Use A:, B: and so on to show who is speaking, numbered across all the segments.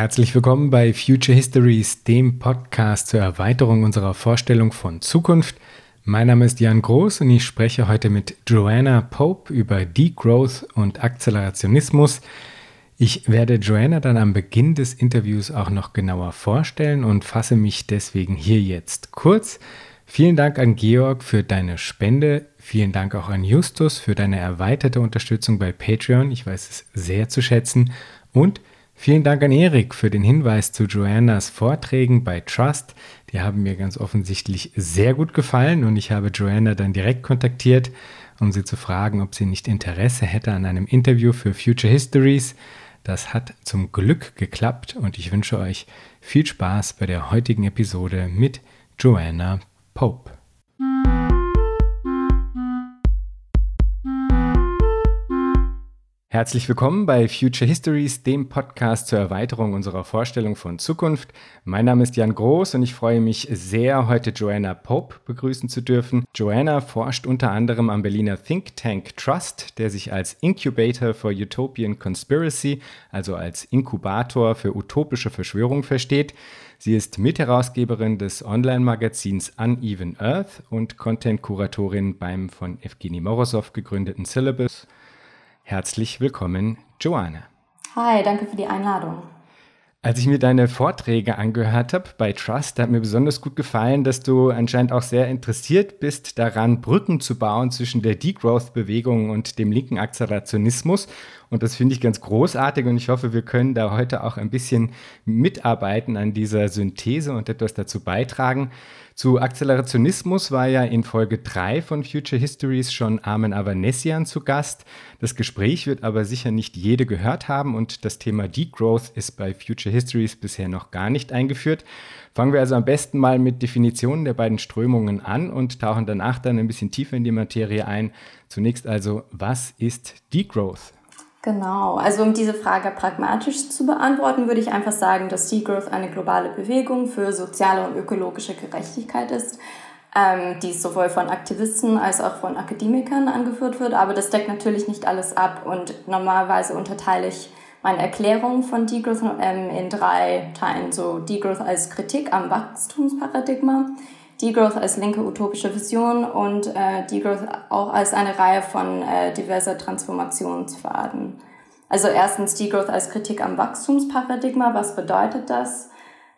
A: Herzlich willkommen bei Future Histories, dem Podcast zur Erweiterung unserer Vorstellung von Zukunft. Mein Name ist Jan Groß und ich spreche heute mit Joanna Pope über Degrowth und Akzelerationismus. Ich werde Joanna dann am Beginn des Interviews auch noch genauer vorstellen und fasse mich deswegen hier jetzt kurz. Vielen Dank an Georg für deine Spende. Vielen Dank auch an Justus für deine erweiterte Unterstützung bei Patreon. Ich weiß es sehr zu schätzen. Und vielen Dank an Erik für den Hinweis zu Joannas Vorträgen bei Trust. Die haben mir ganz offensichtlich sehr gut gefallen und ich habe Joanna dann direkt kontaktiert, um sie zu fragen, ob sie nicht Interesse hätte an einem Interview für Future Histories. Das hat zum Glück geklappt und ich wünsche euch viel Spaß bei der heutigen Episode mit Joanna Pope. Herzlich willkommen bei Future Histories, dem Podcast zur Erweiterung unserer Vorstellung von Zukunft. Mein Name ist Jan Groß und ich freue mich sehr, heute Joanna Pope begrüßen zu dürfen. Joanna forscht unter anderem am Berliner Think Tank Trust, der sich als Incubator for Utopian Conspiracy, also als Inkubator für utopische Verschwörung versteht. Sie ist Mitherausgeberin des Online-Magazins Uneven Earth und Content-Kuratorin beim von Evgeny Morozov gegründeten Syllabus. Herzlich willkommen, Joanna.
B: Hi, danke für die Einladung.
A: Als ich mir deine Vorträge angehört habe bei Trust, hat mir besonders gut gefallen, dass du anscheinend auch sehr interessiert bist daran, Brücken zu bauen zwischen der Degrowth-Bewegung und dem linken Akzelerationismus. Und das finde ich ganz großartig und ich hoffe, wir können da heute auch ein bisschen mitarbeiten an dieser Synthese und etwas dazu beitragen. Zu Akzelerationismus war ja in Folge 3 von Future Histories schon Armen Avanesian zu Gast. Das Gespräch wird aber sicher nicht jede gehört haben und das Thema Degrowth ist bei Future Histories bisher noch gar nicht eingeführt. Fangen wir also am besten mal mit Definitionen der beiden Strömungen an und tauchen danach dann ein bisschen tiefer in die Materie ein. Zunächst also, was ist Degrowth?
B: Genau, also um diese Frage pragmatisch zu beantworten, würde ich einfach sagen, dass Degrowth eine globale Bewegung für soziale und ökologische Gerechtigkeit ist, ähm, die sowohl von Aktivisten als auch von Akademikern angeführt wird. Aber das deckt natürlich nicht alles ab und normalerweise unterteile ich meine Erklärung von Degrowth ähm, in drei Teilen. So Degrowth als Kritik am Wachstumsparadigma, Degrowth als linke utopische Vision und äh, Degrowth auch als eine Reihe von äh, diverser Transformationspfaden. Also erstens Degrowth als Kritik am Wachstumsparadigma. Was bedeutet das?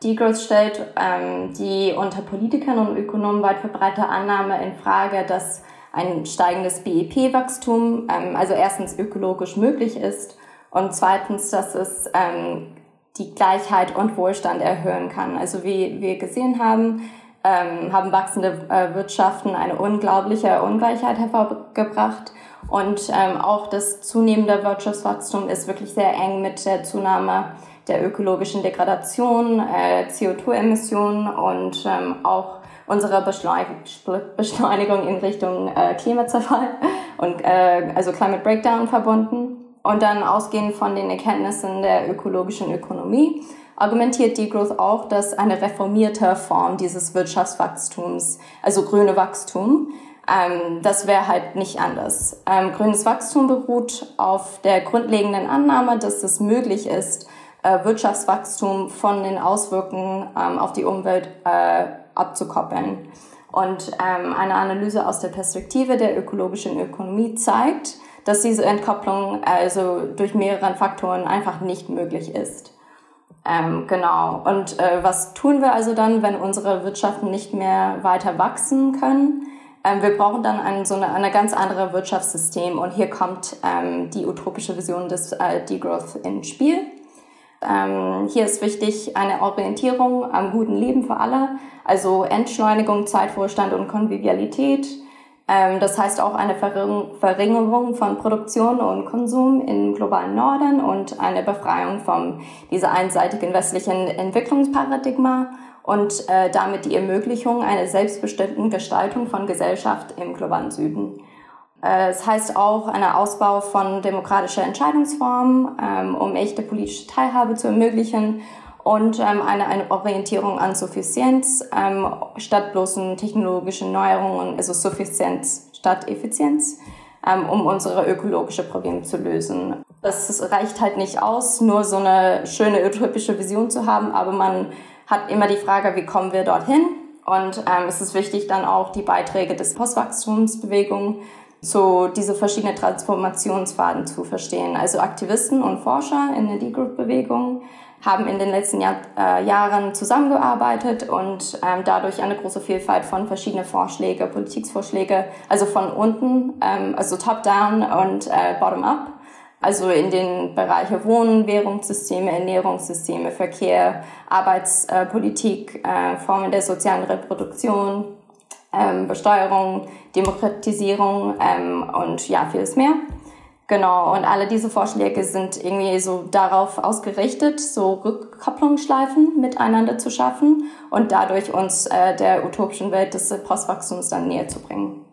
B: Degrowth stellt ähm, die unter Politikern und Ökonomen weit verbreitete Annahme in Frage, dass ein steigendes BIP-Wachstum, ähm, also erstens ökologisch möglich ist und zweitens, dass es ähm, die Gleichheit und Wohlstand erhöhen kann. Also wie wir gesehen haben, ähm, haben wachsende äh, Wirtschaften eine unglaubliche Ungleichheit hervorgebracht. Und ähm, auch das zunehmende Wirtschaftswachstum ist wirklich sehr eng mit der Zunahme der ökologischen Degradation, äh, CO2-Emissionen und ähm, auch unserer Beschleunigung in Richtung äh, Klimazerfall und äh, also Climate Breakdown verbunden. Und dann ausgehend von den Erkenntnissen der ökologischen Ökonomie argumentiert Degrowth auch, dass eine reformierte Form dieses Wirtschaftswachstums, also grüne Wachstum, ähm, das wäre halt nicht anders. Ähm, grünes Wachstum beruht auf der grundlegenden Annahme, dass es möglich ist, äh, Wirtschaftswachstum von den Auswirkungen ähm, auf die Umwelt äh, abzukoppeln. Und ähm, eine Analyse aus der Perspektive der ökologischen Ökonomie zeigt, dass diese Entkopplung also durch mehrere Faktoren einfach nicht möglich ist. Ähm, genau. Und äh, was tun wir also dann, wenn unsere Wirtschaften nicht mehr weiter wachsen können? Ähm, wir brauchen dann ein, so eine, eine ganz andere Wirtschaftssystem. Und hier kommt ähm, die utopische Vision des äh, Degrowth ins Spiel. Ähm, hier ist wichtig eine Orientierung am guten Leben für alle, also Entschleunigung, Zeitvorstand und Konvivialität, das heißt auch eine Verringerung von Produktion und Konsum im globalen Norden und eine Befreiung von dieser einseitigen westlichen Entwicklungsparadigma und äh, damit die Ermöglichung einer selbstbestimmten Gestaltung von Gesellschaft im globalen Süden. Äh, es heißt auch einer Ausbau von demokratischer Entscheidungsformen, ähm, um echte politische Teilhabe zu ermöglichen und ähm, eine, eine Orientierung an Suffizienz ähm, statt bloßen technologischen Neuerungen, also Suffizienz statt Effizienz. ähm, um unsere ökologische Probleme zu lösen. Es reicht halt nicht aus, nur so eine schöne utopische Vision zu haben, aber man hat immer die Frage, wie kommen wir dorthin? Und ähm, es ist wichtig, dann auch die Beiträge des Postwachstumsbewegung zu diese verschiedenen Transformationsfaden zu verstehen. Also Aktivisten und Forscher in der D-Group-Bewegung haben in den letzten Jahr, äh, Jahren zusammengearbeitet und ähm, dadurch eine große Vielfalt von verschiedenen Vorschläge, Politikvorschläge, also von unten, ähm, also top-down und äh, bottom-up, also in den Bereichen Wohnen, Währungssysteme, Ernährungssysteme, Verkehr, Arbeitspolitik, äh, Formen der sozialen Reproduktion, ähm, Besteuerung, Demokratisierung ähm, und ja, vieles mehr. Genau, und alle diese Vorschläge sind irgendwie so darauf ausgerichtet, so Rückkopplungsschleifen miteinander zu schaffen und dadurch uns äh, der utopischen Welt des Postwachstums dann näher zu bringen.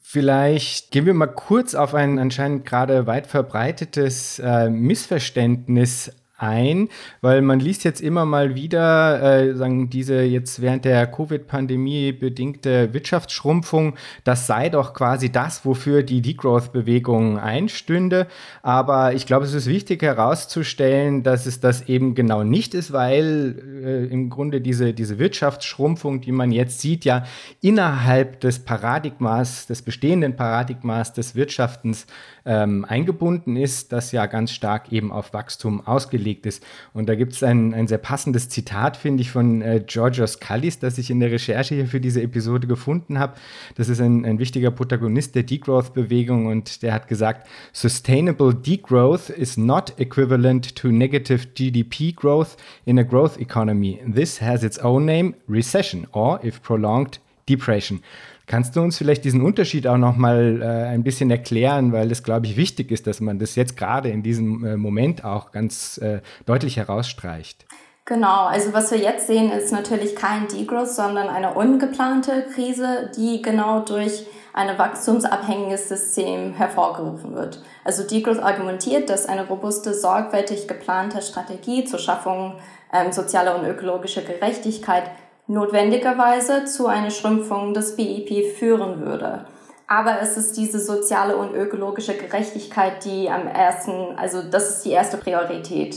A: Vielleicht gehen wir mal kurz auf ein anscheinend gerade weit verbreitetes äh, Missverständnis ein, weil man liest jetzt immer mal wieder, äh, sagen diese jetzt während der Covid-Pandemie bedingte Wirtschaftsschrumpfung, das sei doch quasi das, wofür die Degrowth-Bewegung einstünde. Aber ich glaube, es ist wichtig herauszustellen, dass es das eben genau nicht ist, weil äh, im Grunde diese, diese Wirtschaftsschrumpfung, die man jetzt sieht, ja innerhalb des Paradigmas, des bestehenden Paradigmas des Wirtschaftens ähm, eingebunden ist, das ja ganz stark eben auf Wachstum ausgelegt ist. Und da gibt es ein, ein sehr passendes Zitat, finde ich, von äh, Georgios Kallis, das ich in der Recherche hier für diese Episode gefunden habe. Das ist ein, ein wichtiger Protagonist der Degrowth-Bewegung und der hat gesagt, Sustainable Degrowth is not equivalent to negative GDP growth in a growth economy. This has its own name, recession, or if prolonged, depression. Kannst du uns vielleicht diesen Unterschied auch noch mal äh, ein bisschen erklären, weil es, glaube ich, wichtig ist, dass man das jetzt gerade in diesem äh, Moment auch ganz äh, deutlich herausstreicht?
B: Genau, also was wir jetzt sehen, ist natürlich kein Degrowth, sondern eine ungeplante Krise, die genau durch ein wachstumsabhängiges System hervorgerufen wird. Also Degrowth argumentiert, dass eine robuste, sorgfältig geplante Strategie zur Schaffung ähm, sozialer und ökologischer Gerechtigkeit notwendigerweise zu einer Schrumpfung des BIP führen würde. Aber es ist diese soziale und ökologische Gerechtigkeit, die am ersten, also das ist die erste Priorität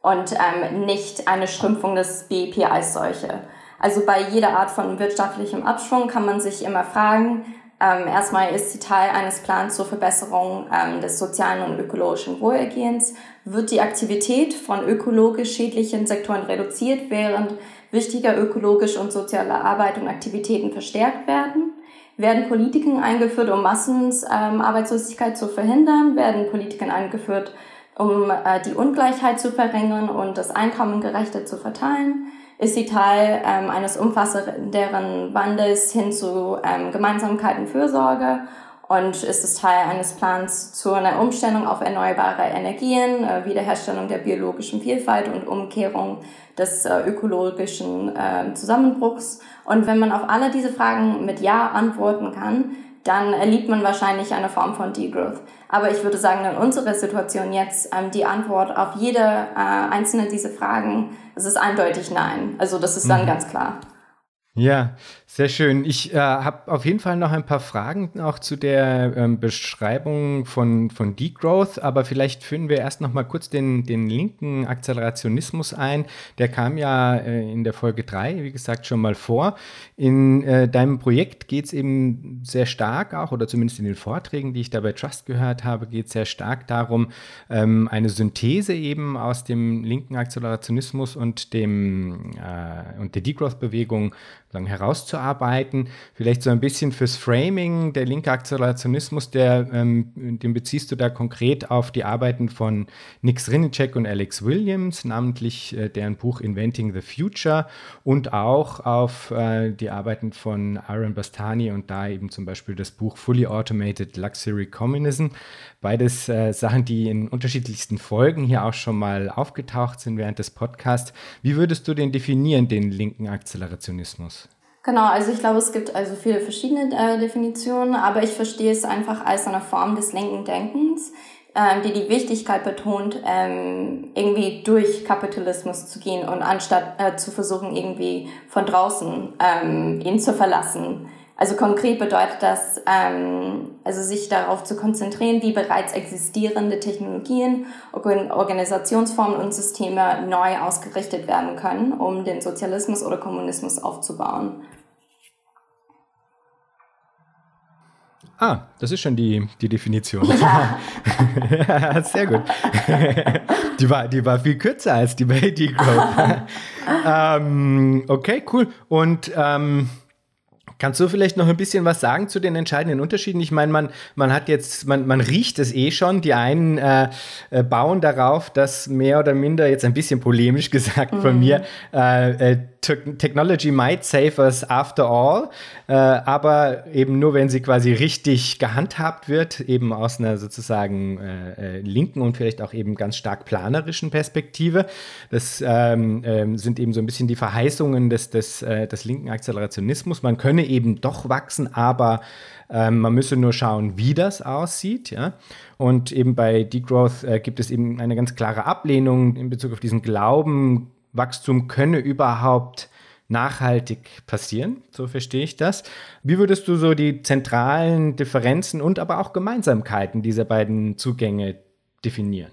B: und ähm, nicht eine Schrumpfung des BIP als solche. Also bei jeder Art von wirtschaftlichem Abschwung kann man sich immer fragen, ähm, erstmal ist sie Teil eines Plans zur Verbesserung ähm, des sozialen und ökologischen Wohlergehens. Wird die Aktivität von ökologisch schädlichen Sektoren reduziert, während wichtiger ökologische und soziale Arbeit und Aktivitäten verstärkt werden? Werden Politiken eingeführt, um Massenarbeitslosigkeit ähm, zu verhindern? Werden Politiken eingeführt, um äh, die Ungleichheit zu verringern und das Einkommen gerechter zu verteilen? Ist sie Teil ähm, eines umfassenderen Wandels hin zu ähm, Gemeinsamkeiten Fürsorge? Und ist es Teil eines Plans zu einer Umstellung auf erneuerbare Energien, äh, Wiederherstellung der biologischen Vielfalt und Umkehrung des äh, ökologischen äh, Zusammenbruchs. Und wenn man auf alle diese Fragen mit Ja antworten kann, dann erlebt man wahrscheinlich eine Form von Degrowth. Aber ich würde sagen, in unserer Situation jetzt, ähm, die Antwort auf jede äh, einzelne dieser Fragen, es ist eindeutig Nein. Also das ist dann mhm. ganz klar.
A: Ja, sehr schön. Ich äh, habe auf jeden Fall noch ein paar Fragen auch zu der ähm, Beschreibung von, von Degrowth, aber vielleicht führen wir erst noch mal kurz den, den linken Akzelerationismus ein. Der kam ja äh, in der Folge 3, wie gesagt, schon mal vor. In äh, deinem Projekt geht es eben sehr stark auch, oder zumindest in den Vorträgen, die ich da bei Trust gehört habe, geht es sehr stark darum, ähm, eine Synthese eben aus dem linken Akzelerationismus und, dem, äh, und der Degrowth-Bewegung herauszuarbeiten. Vielleicht so ein bisschen fürs Framing, der linke Akzelerationismus, der, ähm, den beziehst du da konkret auf die Arbeiten von Nick Srinicek und Alex Williams, namentlich äh, deren Buch Inventing the Future und auch auf äh, die Arbeiten von Aaron Bastani und da eben zum Beispiel das Buch Fully Automated Luxury Communism. Beides äh, Sachen, die in unterschiedlichsten Folgen hier auch schon mal aufgetaucht sind während des Podcasts. Wie würdest du den definieren, den linken Akzelerationismus?
B: Genau, also ich glaube, es gibt also viele verschiedene äh, Definitionen, aber ich verstehe es einfach als eine Form des linken Denkens, ähm, die die Wichtigkeit betont, ähm, irgendwie durch Kapitalismus zu gehen und anstatt äh, zu versuchen, irgendwie von draußen ähm, ihn zu verlassen, Also konkret bedeutet das, ähm, also sich darauf zu konzentrieren, wie bereits existierende Technologien, Organisationsformen und Systeme neu ausgerichtet werden können, um den Sozialismus oder Kommunismus aufzubauen.
A: Ah, das ist schon die, die Definition. Ja. ja sehr gut. die, war, die war viel kürzer als die bei Degrowth. ähm, okay, cool. Und ähm, Kannst du vielleicht noch ein bisschen was sagen zu den entscheidenden Unterschieden? Ich meine, man, man hat jetzt, man, man riecht es eh schon. Die einen äh, äh, bauen darauf, dass mehr oder minder, jetzt ein bisschen polemisch gesagt mhm. von mir, äh, äh Technology might save us after all, äh, aber eben nur, wenn sie quasi richtig gehandhabt wird, eben aus einer sozusagen äh, äh, linken und vielleicht auch eben ganz stark planerischen Perspektive. Das ähm, äh, sind eben so ein bisschen die Verheißungen des, des, äh, des linken Akzelerationismus. Man könne eben doch wachsen, aber ähm, man müsse nur schauen, wie das aussieht. Ja? Und eben bei Degrowth äh, gibt es eben eine ganz klare Ablehnung in Bezug auf diesen Glauben, Wachstum könne überhaupt nachhaltig passieren, so verstehe ich das. Wie würdest du so die zentralen Differenzen und aber auch Gemeinsamkeiten dieser beiden Zugänge definieren?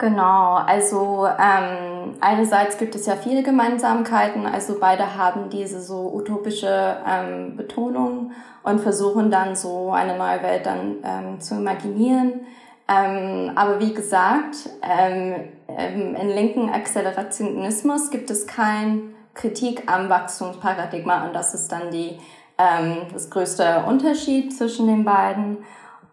B: Genau, also ähm, einerseits gibt es ja viele Gemeinsamkeiten, also beide haben diese so utopische ähm, Betonung und versuchen dann so eine neue Welt dann ähm, zu imaginieren. Ähm, aber wie gesagt, ähm, ähm, in linken Accelerationismus gibt es kein Kritik am Wachstumsparadigma und das ist dann die, ähm, das größte Unterschied zwischen den beiden.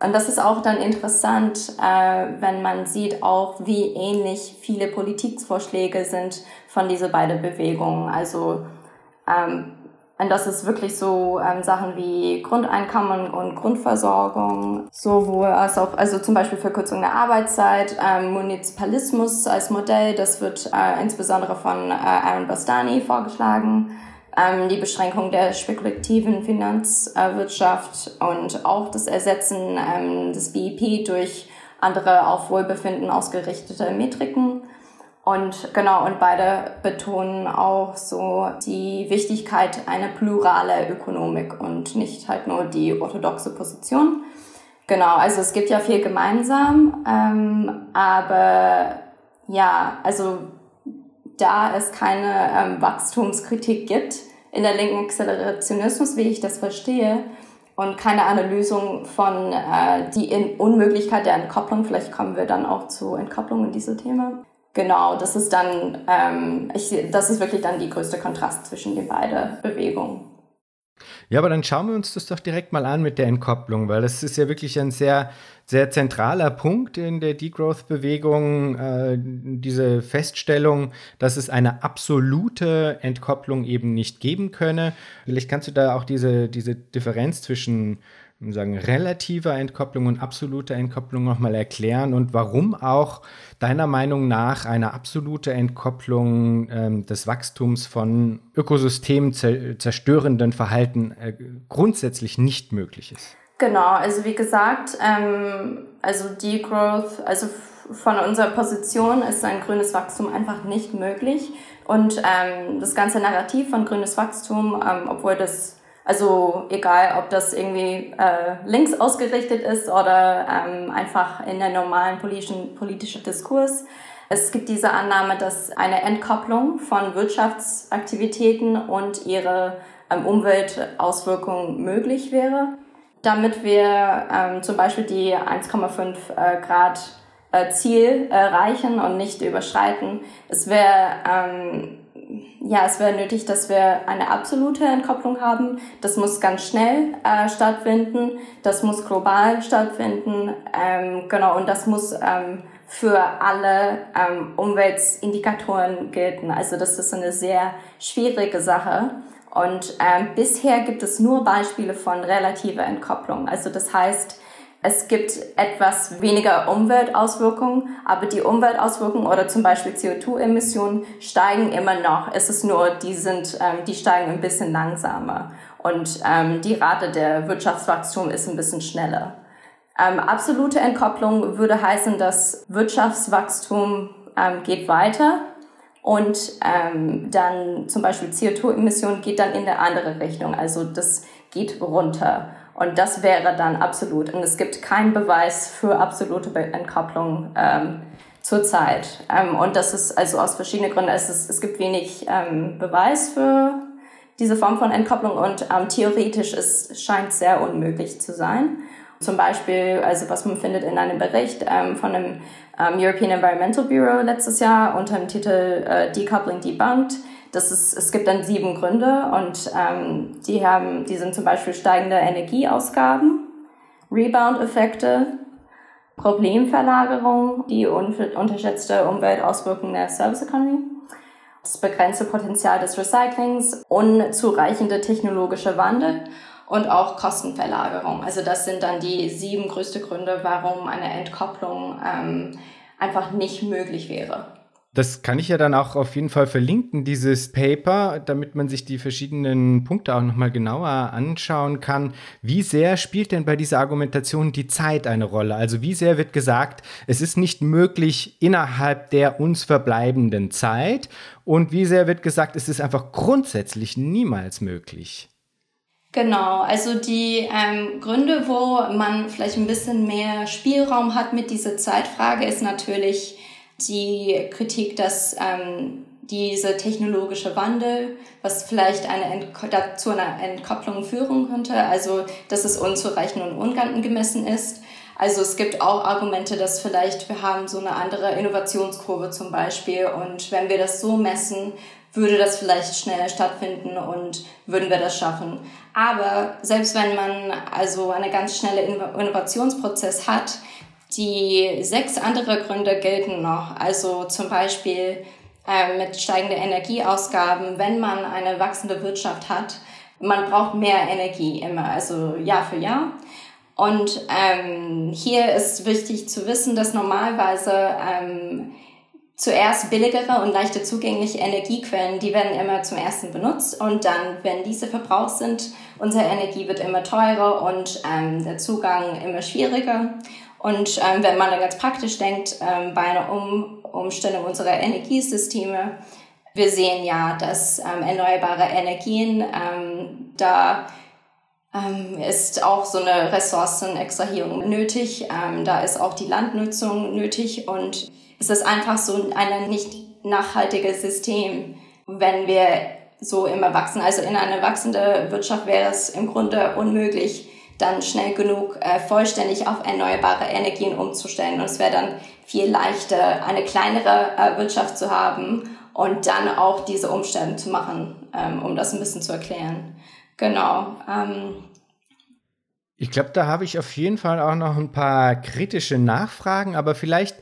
B: Und das ist auch dann interessant, äh, wenn man sieht auch, wie ähnlich viele Politikvorschläge sind von diese beiden Bewegungen. Also ähm, und das ist wirklich so ähm, Sachen wie Grundeinkommen und Grundversorgung, sowohl als auch, also zum Beispiel Verkürzung der Arbeitszeit, ähm, Munizipalismus als Modell, das wird äh, insbesondere von äh, Aaron Bastani vorgeschlagen, ähm, die Beschränkung der spekulativen Finanzwirtschaft und auch das Ersetzen ähm, des BIP durch andere auf Wohlbefinden ausgerichtete Metriken. Und genau, und beide betonen auch so die Wichtigkeit einer plurale Ökonomik und nicht halt nur die orthodoxe Position. Genau, also es gibt ja viel gemeinsam, ähm, aber ja, also da es keine ähm, Wachstumskritik gibt in der linken Accelerationismus, wie ich das verstehe, und keine Analysung von äh, die in Unmöglichkeit der Entkopplung, vielleicht kommen wir dann auch zu Entkopplung in diesem Thema, Genau, das ist dann, ähm, ich, das ist wirklich dann die größte Kontrast zwischen den beiden Bewegungen.
A: Ja, aber dann schauen wir uns das doch direkt mal an mit der Entkopplung, weil das ist ja wirklich ein sehr, sehr zentraler Punkt in der Degrowth-Bewegung, äh, diese Feststellung, dass es eine absolute Entkopplung eben nicht geben könne. Vielleicht kannst du da auch diese, diese Differenz zwischen sagen, relativer Entkopplung und absoluter Entkopplung nochmal erklären und warum auch deiner Meinung nach eine absolute Entkopplung ähm, des Wachstums von Ökosystemen zerstörenden Verhalten äh, grundsätzlich nicht möglich ist?
B: Genau, also wie gesagt, ähm, also Degrowth, also von unserer Position ist ein grünes Wachstum einfach nicht möglich. Und ähm, das ganze Narrativ von grünes Wachstum, ähm, obwohl das also egal, ob das irgendwie äh, links ausgerichtet ist oder ähm, einfach in der normalen politischen, politischen Diskurs. Es gibt diese Annahme, dass eine Entkopplung von Wirtschaftsaktivitäten und ihre ähm, Umweltauswirkungen möglich wäre, damit wir ähm, zum Beispiel die 1,5 äh, Grad äh, Ziel erreichen und nicht überschreiten. Es wäre ähm, ja, es wäre nötig, dass wir eine absolute Entkopplung haben. Das muss ganz schnell äh, stattfinden. Das muss global stattfinden. Ähm, genau, und das muss ähm, für alle ähm, Umweltindikatoren gelten. Also das ist eine sehr schwierige Sache. Und ähm, bisher gibt es nur Beispiele von relativer Entkopplung. Also das heißt, es gibt etwas weniger Umweltauswirkungen, aber die Umweltauswirkungen oder zum Beispiel CO2-Emissionen steigen immer noch. Es ist nur, die sind, ähm, die steigen ein bisschen langsamer und ähm, die Rate der Wirtschaftswachstum ist ein bisschen schneller. Ähm, absolute Entkopplung würde heißen, dass Wirtschaftswachstum ähm, geht weiter und ähm, dann zum Beispiel CO2-Emissionen geht dann in der andere Richtung. Also das geht runter. Und das wäre dann absolut. Und es gibt keinen Beweis für absolute Entkopplung ähm, zurzeit. Ähm, und das ist also aus verschiedenen Gründen. Es, ist, es gibt wenig ähm, Beweis für diese Form von Entkopplung und ähm, theoretisch es scheint sehr unmöglich zu sein. Zum Beispiel, also was man findet in einem Bericht ähm, von dem ähm, European Environmental Bureau letztes Jahr unter dem Titel äh, Decoupling Debunked. Das ist, es gibt dann sieben Gründe und ähm, die haben, die sind zum Beispiel steigende Energieausgaben, Rebound-Effekte, Problemverlagerung, die un unterschätzte Umweltauswirkungen der Service Economy, das begrenzte Potenzial des Recyclings, unzureichende technologische Wandel und auch Kostenverlagerung. Also das sind dann die sieben größte Gründe, warum eine Entkopplung ähm, einfach nicht möglich wäre.
A: Das kann ich ja dann auch auf jeden Fall verlinken, dieses Paper, damit man sich die verschiedenen Punkte auch nochmal genauer anschauen kann. Wie sehr spielt denn bei dieser Argumentation die Zeit eine Rolle? Also wie sehr wird gesagt, es ist nicht möglich innerhalb der uns verbleibenden Zeit? Und wie sehr wird gesagt, es ist einfach grundsätzlich niemals möglich?
B: Genau, also die ähm, Gründe, wo man vielleicht ein bisschen mehr Spielraum hat mit dieser Zeitfrage, ist natürlich, die Kritik, dass ähm, diese technologische Wandel, was vielleicht eine Ent zu einer Entkopplung führen könnte, also dass es unzureichend und unangemessen ist. Also es gibt auch Argumente, dass vielleicht wir haben so eine andere Innovationskurve zum Beispiel und wenn wir das so messen, würde das vielleicht schneller stattfinden und würden wir das schaffen. Aber selbst wenn man also einen ganz schnellen Innovationsprozess hat, die sechs andere Gründe gelten noch. Also zum Beispiel äh, mit steigenden Energieausgaben, wenn man eine wachsende Wirtschaft hat. Man braucht mehr Energie immer, also Jahr für Jahr. Und ähm, hier ist wichtig zu wissen, dass normalerweise ähm, zuerst billigere und leichter zugängliche Energiequellen, die werden immer zum ersten benutzt und dann, wenn diese verbraucht sind, unsere Energie wird immer teurer und ähm, der Zugang immer schwieriger. Und ähm, wenn man dann ganz praktisch denkt, ähm, bei einer um Umstellung unserer Energiesysteme, wir sehen ja, dass ähm, erneuerbare Energien, ähm, da ähm, ist auch so eine Ressourcenextrahierung nötig, ähm, da ist auch die Landnutzung nötig und es ist einfach so ein nicht nachhaltiges System, wenn wir so immer wachsen. Also in einer wachsenden Wirtschaft wäre es im Grunde unmöglich, dann schnell genug äh, vollständig auf erneuerbare Energien umzustellen. Und es wäre dann viel leichter, eine kleinere äh, Wirtschaft zu haben und dann auch diese Umstellung zu machen, ähm, um das ein bisschen zu erklären. Genau. Ähm,
A: ich glaube, da habe ich auf jeden Fall auch noch ein paar kritische Nachfragen, aber vielleicht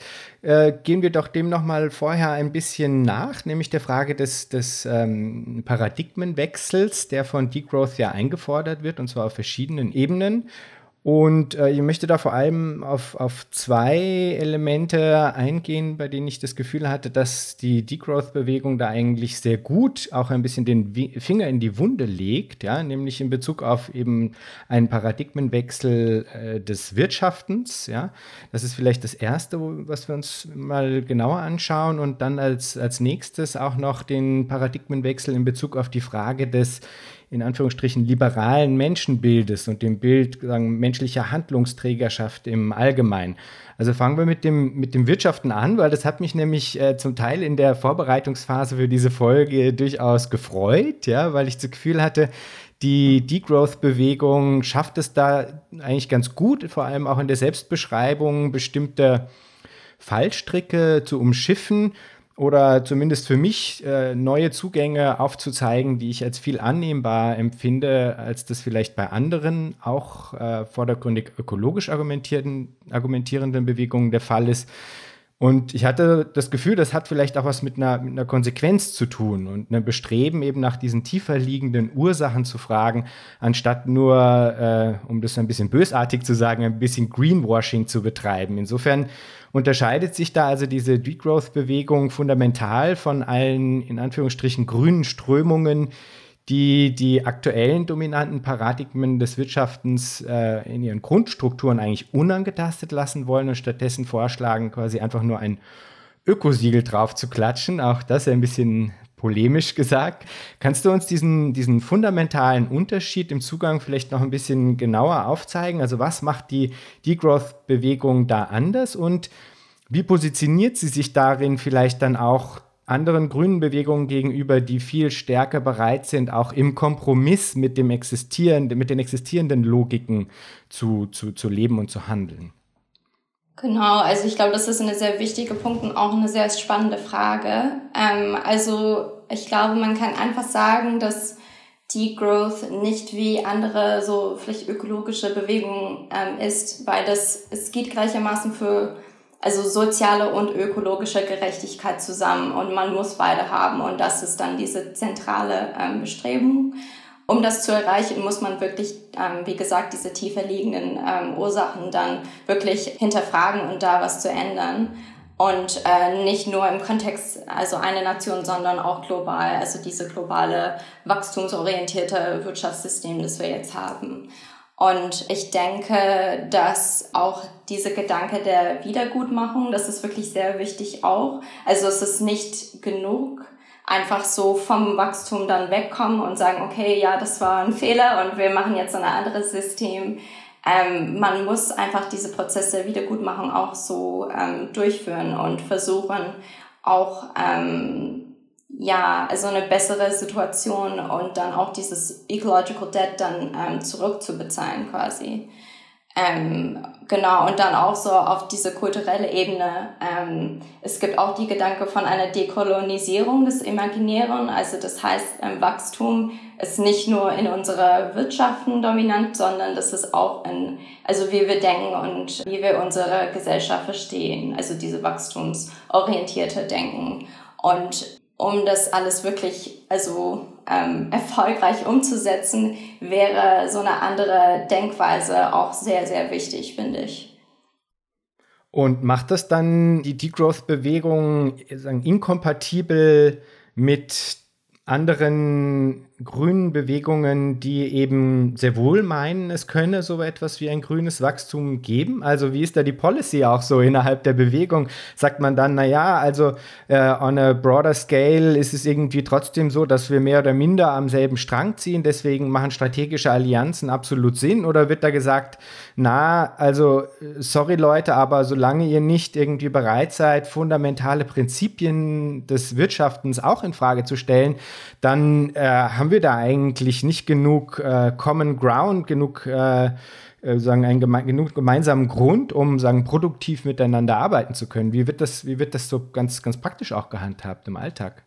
A: äh, gehen wir doch dem noch mal vorher ein bisschen nach, nämlich der Frage des, des ähm, Paradigmenwechsels, der von Degrowth ja eingefordert wird, und zwar auf verschiedenen Ebenen. Und äh, ich möchte da vor allem auf, auf zwei Elemente eingehen, bei denen ich das Gefühl hatte, dass die Degrowth-Bewegung da eigentlich sehr gut auch ein bisschen den Finger in die Wunde legt, ja, nämlich in Bezug auf eben einen Paradigmenwechsel äh, des Wirtschaftens, ja. Das ist vielleicht das Erste, was wir uns mal genauer anschauen und dann als, als nächstes auch noch den Paradigmenwechsel in Bezug auf die Frage des in Anführungsstrichen liberalen Menschenbildes und dem Bild sagen, menschlicher Handlungsträgerschaft im Allgemeinen. Also fangen wir mit dem, mit dem Wirtschaften an, weil das hat mich nämlich äh, zum Teil in der Vorbereitungsphase für diese Folge durchaus gefreut, ja, weil ich das Gefühl hatte, die Degrowth-Bewegung schafft es da eigentlich ganz gut, vor allem auch in der Selbstbeschreibung bestimmte Fallstricke zu umschiffen oder zumindest für mich äh, neue Zugänge aufzuzeigen, die ich als viel annehmbar empfinde, als das vielleicht bei anderen auch äh, vordergründig ökologisch argumentierenden, Bewegungen der Fall ist. Und ich hatte das Gefühl, das hat vielleicht auch was mit einer, mit einer Konsequenz zu tun und einem Bestreben, eben nach diesen tiefer liegenden Ursachen zu fragen, anstatt nur, äh, um das ein bisschen bösartig zu sagen, ein bisschen Greenwashing zu betreiben. Insofern unterscheidet sich da also diese Degrowth-Bewegung fundamental von allen in Anführungsstrichen grünen Strömungen, die die aktuellen dominanten Paradigmen des Wirtschaftens äh, in ihren Grundstrukturen eigentlich unangetastet lassen wollen und stattdessen vorschlagen, quasi einfach nur ein Ökosiegel drauf zu klatschen. Auch das ein bisschen polemisch gesagt. Kannst du uns diesen, diesen fundamentalen Unterschied im Zugang vielleicht noch ein bisschen genauer aufzeigen? Also was macht die Degrowth-Bewegung da anders und wie positioniert sie sich darin vielleicht dann auch anderen grünen Bewegungen gegenüber, die viel stärker bereit sind, auch im Kompromiss mit dem existierenden, mit den existierenden Logiken zu, zu, zu leben und zu handeln?
B: Genau, also ich glaube, das ist ein sehr wichtiger Punkt und auch eine sehr spannende Frage. Ähm, also ich glaube, man kann einfach sagen, dass Degrowth nicht wie andere so vielleicht ökologische Bewegungen ähm, ist, weil das es geht gleichermaßen für also soziale und ökologische Gerechtigkeit zusammen und man muss beide haben und das ist dann diese zentrale ähm, Bestrebung. Um das zu erreichen, muss man wirklich, ähm, wie gesagt, diese tiefer liegenden ähm, Ursachen dann wirklich hinterfragen und da was zu ändern. Und äh, nicht nur im Kontext, also eine Nation, sondern auch global, also diese globale wachstumsorientierte Wirtschaftssystem, das wir jetzt haben. Und ich denke, dass auch diese Gedanke der Wiedergutmachung, das ist wirklich sehr wichtig auch. Also es ist nicht genug, einfach so vom Wachstum dann wegkommen und sagen, okay, ja, das war ein Fehler und wir machen jetzt ein anderes System. Ähm, man muss einfach diese Prozesse der Wiedergutmachung auch so ähm, durchführen und versuchen auch ähm, ja, also eine bessere Situation und dann auch dieses Ecological Debt dann ähm, zurückzubezahlen quasi. Ähm, genau, und dann auch so auf diese kulturelle Ebene. Ähm, es gibt auch die Gedanke von einer Dekolonisierung des Imaginären. Also das heißt, ähm, Wachstum ist nicht nur in unserer Wirtschaften dominant, sondern das ist auch in, also wie wir denken und wie wir unsere Gesellschaft verstehen. Also diese wachstumsorientierte Denken. Und um das alles wirklich also ähm, erfolgreich umzusetzen, wäre so eine andere Denkweise auch sehr, sehr wichtig, finde ich.
A: Und macht das dann die Degrowth-Bewegung inkompatibel mit anderen grünen Bewegungen, die eben sehr wohl meinen, es könne so etwas wie ein grünes Wachstum geben? Also wie ist da die Policy auch so innerhalb der Bewegung? Sagt man dann, na ja, also äh, on a broader scale ist es irgendwie trotzdem so, dass wir mehr oder minder am selben Strang ziehen, deswegen machen strategische Allianzen absolut Sinn? Oder wird da gesagt, na, also sorry Leute, aber solange ihr nicht irgendwie bereit seid, fundamentale Prinzipien des Wirtschaftens auch in Frage zu stellen, dann äh, haben wir da eigentlich nicht genug äh, Common Ground, genug äh, äh, sagen einen geme genug gemeinsamen Grund, um sagen produktiv miteinander arbeiten zu können. Wie wird das, wie wird das so ganz ganz praktisch auch gehandhabt im Alltag?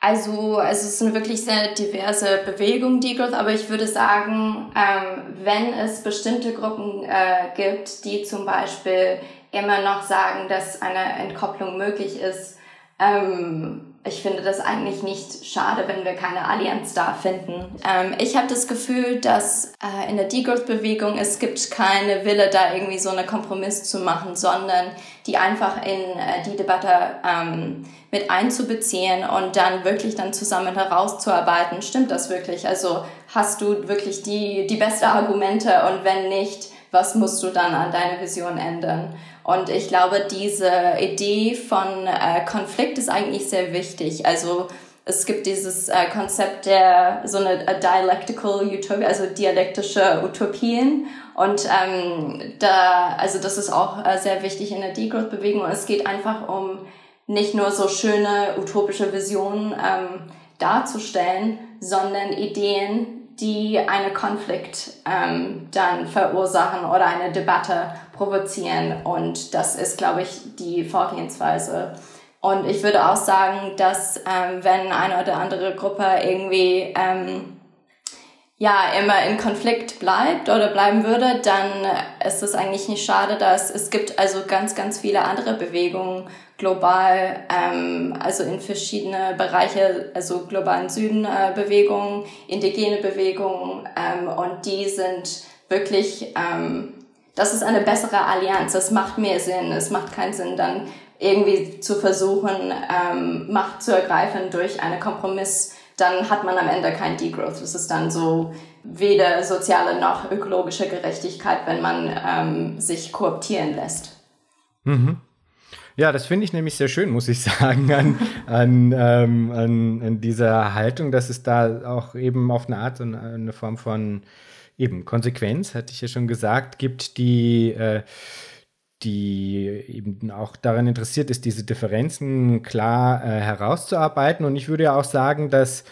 B: Also, also es ist eine wirklich sehr diverse Bewegung, die Growth, aber ich würde sagen, ähm, wenn es bestimmte Gruppen äh, gibt, die zum Beispiel immer noch sagen, dass eine Entkopplung möglich ist, ähm, ich finde das eigentlich nicht schade, wenn wir keine Allianz da finden. Ähm, ich habe das Gefühl, dass äh, in der Degrowth-Bewegung es gibt keine Wille, da irgendwie so einen Kompromiss zu machen, sondern die einfach in äh, die Debatte ähm, mit einzubeziehen und dann wirklich dann zusammen herauszuarbeiten. Stimmt das wirklich? Also hast du wirklich die, die beste Argumente und wenn nicht, was musst du dann an deiner Vision ändern? Und ich glaube, diese Idee von äh, Konflikt ist eigentlich sehr wichtig. Also es gibt dieses äh, Konzept der so eine dialectical Utopia, also dialektische Utopien. Und ähm, da, also das ist auch äh, sehr wichtig in der Degrowth-Bewegung. Es geht einfach um nicht nur so schöne utopische Visionen ähm, darzustellen, sondern Ideen, die einen Konflikt ähm, dann verursachen oder eine Debatte provozieren. Und das ist, glaube ich, die Vorgehensweise. Und ich würde auch sagen, dass ähm, wenn eine oder andere Gruppe irgendwie ähm, ja immer in Konflikt bleibt oder bleiben würde, dann ist es eigentlich nicht schade, dass es gibt also ganz, ganz viele andere Bewegungen global, ähm, also in verschiedene Bereiche, also globalen Süden äh, Bewegungen, indigene Bewegungen ähm, und die sind wirklich, ähm, das ist eine bessere Allianz, das macht mehr Sinn, es macht keinen Sinn dann irgendwie zu versuchen, ähm, Macht zu ergreifen durch einen Kompromiss, dann hat man am Ende kein Degrowth. Das ist dann so weder soziale noch ökologische Gerechtigkeit, wenn man ähm, sich kooptieren lässt.
A: Mhm. Ja, das finde ich nämlich sehr schön, muss ich sagen, an, an, ähm, an, an, dieser Haltung, dass es da auch eben auf eine Art und eine Form von eben Konsequenz, hatte ich ja schon gesagt, gibt, die, äh, die eben auch daran interessiert ist, diese Differenzen klar äh, herauszuarbeiten. Und ich würde ja auch sagen, dass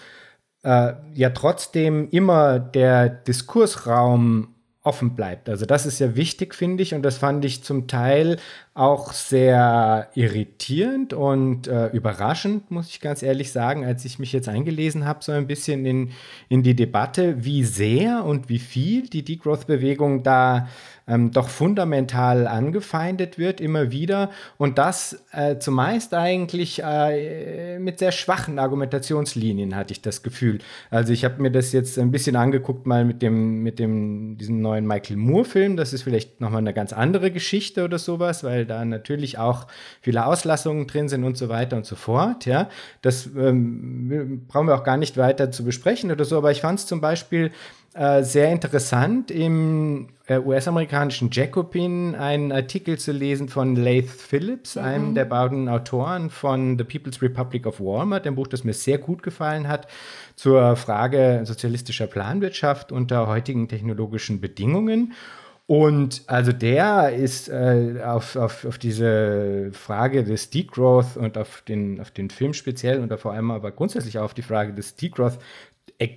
A: äh, ja trotzdem immer der Diskursraum offen bleibt. Also das ist ja wichtig, finde ich, und das fand ich zum Teil auch sehr irritierend und äh, überraschend, muss ich ganz ehrlich sagen, als ich mich jetzt eingelesen habe, so ein bisschen in, in die Debatte, wie sehr und wie viel die Degrowth-Bewegung da ähm, doch fundamental angefeindet wird, immer wieder. Und das äh, zumeist eigentlich äh, mit sehr schwachen Argumentationslinien, hatte ich das Gefühl. Also ich habe mir das jetzt ein bisschen angeguckt, mal mit dem, mit dem, diesem neuen Michael Moore-Film. Das ist vielleicht nochmal eine ganz andere Geschichte oder sowas, weil da natürlich auch viele Auslassungen drin sind und so weiter und so fort. Ja, das ähm, brauchen wir auch gar nicht weiter zu besprechen oder so, aber ich fand es zum Beispiel äh, sehr interessant, im äh, US-amerikanischen Jacobin einen Artikel zu lesen von Laith Phillips, mhm. einem der beiden Autoren von The People's Republic of Walmart, dem Buch, das mir sehr gut gefallen hat, zur Frage sozialistischer Planwirtschaft unter heutigen technologischen Bedingungen. Und also der ist äh, auf, auf, auf diese Frage des Degrowth und auf den, auf den Film speziell und vor allem aber grundsätzlich auch auf die Frage des Degrowth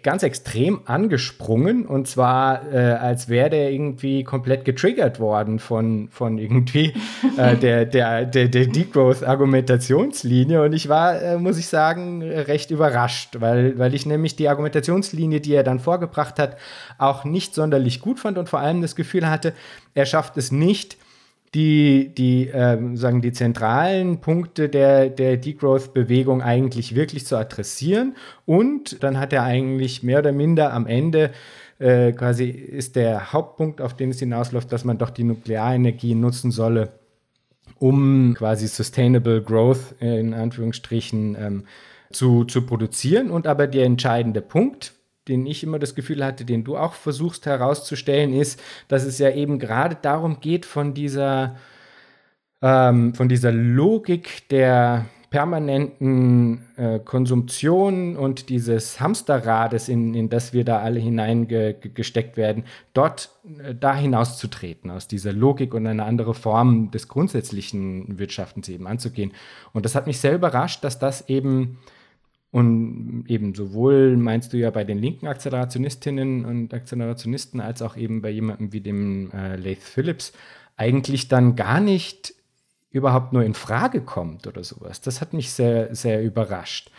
A: ganz extrem angesprungen und zwar äh, als wäre der irgendwie komplett getriggert worden von, von irgendwie äh, der, der, der, der Degrowth-Argumentationslinie. Und ich war, äh, muss ich sagen, recht überrascht, weil, weil ich nämlich die Argumentationslinie, die er dann vorgebracht hat, auch nicht sonderlich gut fand und vor allem das Gefühl hatte, er schafft es nicht, die, die, äh, sagen die zentralen Punkte der, der Degrowth-Bewegung eigentlich wirklich zu adressieren. Und dann hat er eigentlich mehr oder minder am Ende äh, quasi ist der Hauptpunkt, auf den es hinausläuft, dass man doch die Nuklearenergie nutzen solle, um quasi Sustainable Growth in Anführungsstrichen ähm, zu, zu produzieren. Und aber der entscheidende Punkt, den ich immer das Gefühl hatte, den du auch versuchst herauszustellen, ist, dass es ja eben gerade darum geht, von dieser, ähm, von dieser Logik der permanenten äh, Konsumption und dieses Hamsterrades, in, in das wir da alle hineingesteckt werden, dort äh, da hinauszutreten, aus dieser Logik und eine andere Form des grundsätzlichen Wirtschaftens eben anzugehen. Und das hat mich sehr überrascht, dass das eben und eben sowohl meinst du ja bei den linken Akzelerationistinnen und Akzelerationisten als auch eben bei jemandem wie dem äh, Laith Phillips eigentlich dann gar nicht überhaupt nur in Frage kommt oder sowas. Das hat mich sehr, sehr überrascht.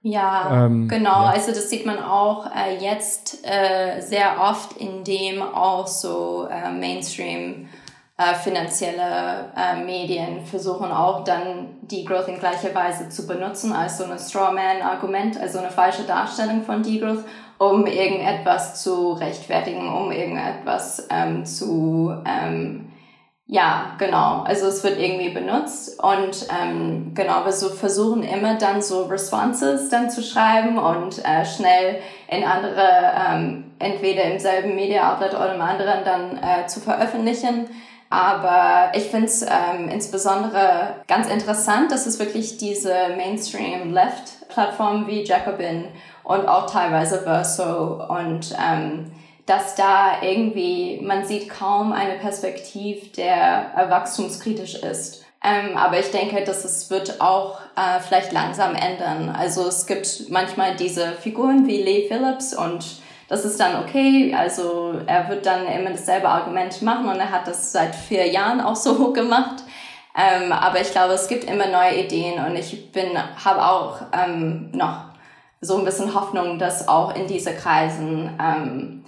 B: Ja, ähm, genau. Ja. Also das sieht man auch äh, jetzt äh, sehr oft, indem auch so äh, Mainstream äh, finanzielle äh, Medien versuchen auch dann Degrowth in gleicher Weise zu benutzen als so ein Strawman-Argument, also eine falsche Darstellung von Degrowth, um irgendetwas zu rechtfertigen, um irgendetwas ähm, zu, ähm, ja, genau, also es wird irgendwie benutzt und ähm, genau, wir so versuchen immer dann so Responses dann zu schreiben und äh, schnell in andere, ähm, entweder im selben Media Outlet oder im anderen dann äh, zu veröffentlichen. Aber ich finde es ähm, insbesondere ganz interessant, dass es wirklich diese Mainstream-Left-Plattformen wie Jacobin und auch teilweise Verso und ähm, dass da irgendwie, man sieht kaum eine Perspektive, der wachstumskritisch ist. Ähm, aber ich denke, dass es wird auch äh, vielleicht langsam ändern. Also es gibt manchmal diese Figuren wie Lee Phillips und das ist dann okay. Also er wird dann immer dasselbe Argument machen und er hat das seit vier Jahren auch so gemacht. Ähm, aber ich glaube, es gibt immer neue Ideen und ich bin, habe auch ähm, noch so ein bisschen Hoffnung, dass auch in diese Kreisen, ähm,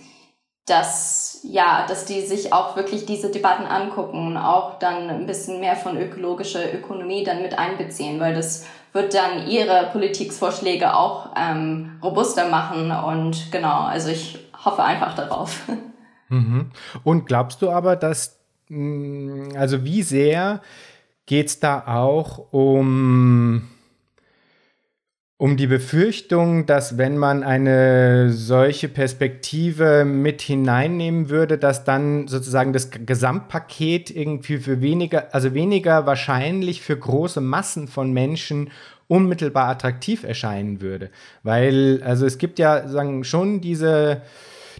B: dass ja, dass die sich auch wirklich diese Debatten angucken und auch dann ein bisschen mehr von ökologischer Ökonomie dann mit einbeziehen, weil das wird dann ihre Politikvorschläge auch ähm, robuster machen. Und genau, also ich hoffe einfach darauf.
A: Mhm. Und glaubst du aber, dass, mm, also wie sehr geht es da auch um um die Befürchtung, dass wenn man eine solche Perspektive mit hineinnehmen würde, dass dann sozusagen das Gesamtpaket irgendwie für weniger, also weniger wahrscheinlich für große Massen von Menschen unmittelbar attraktiv erscheinen würde. Weil, also es gibt ja sagen, schon diese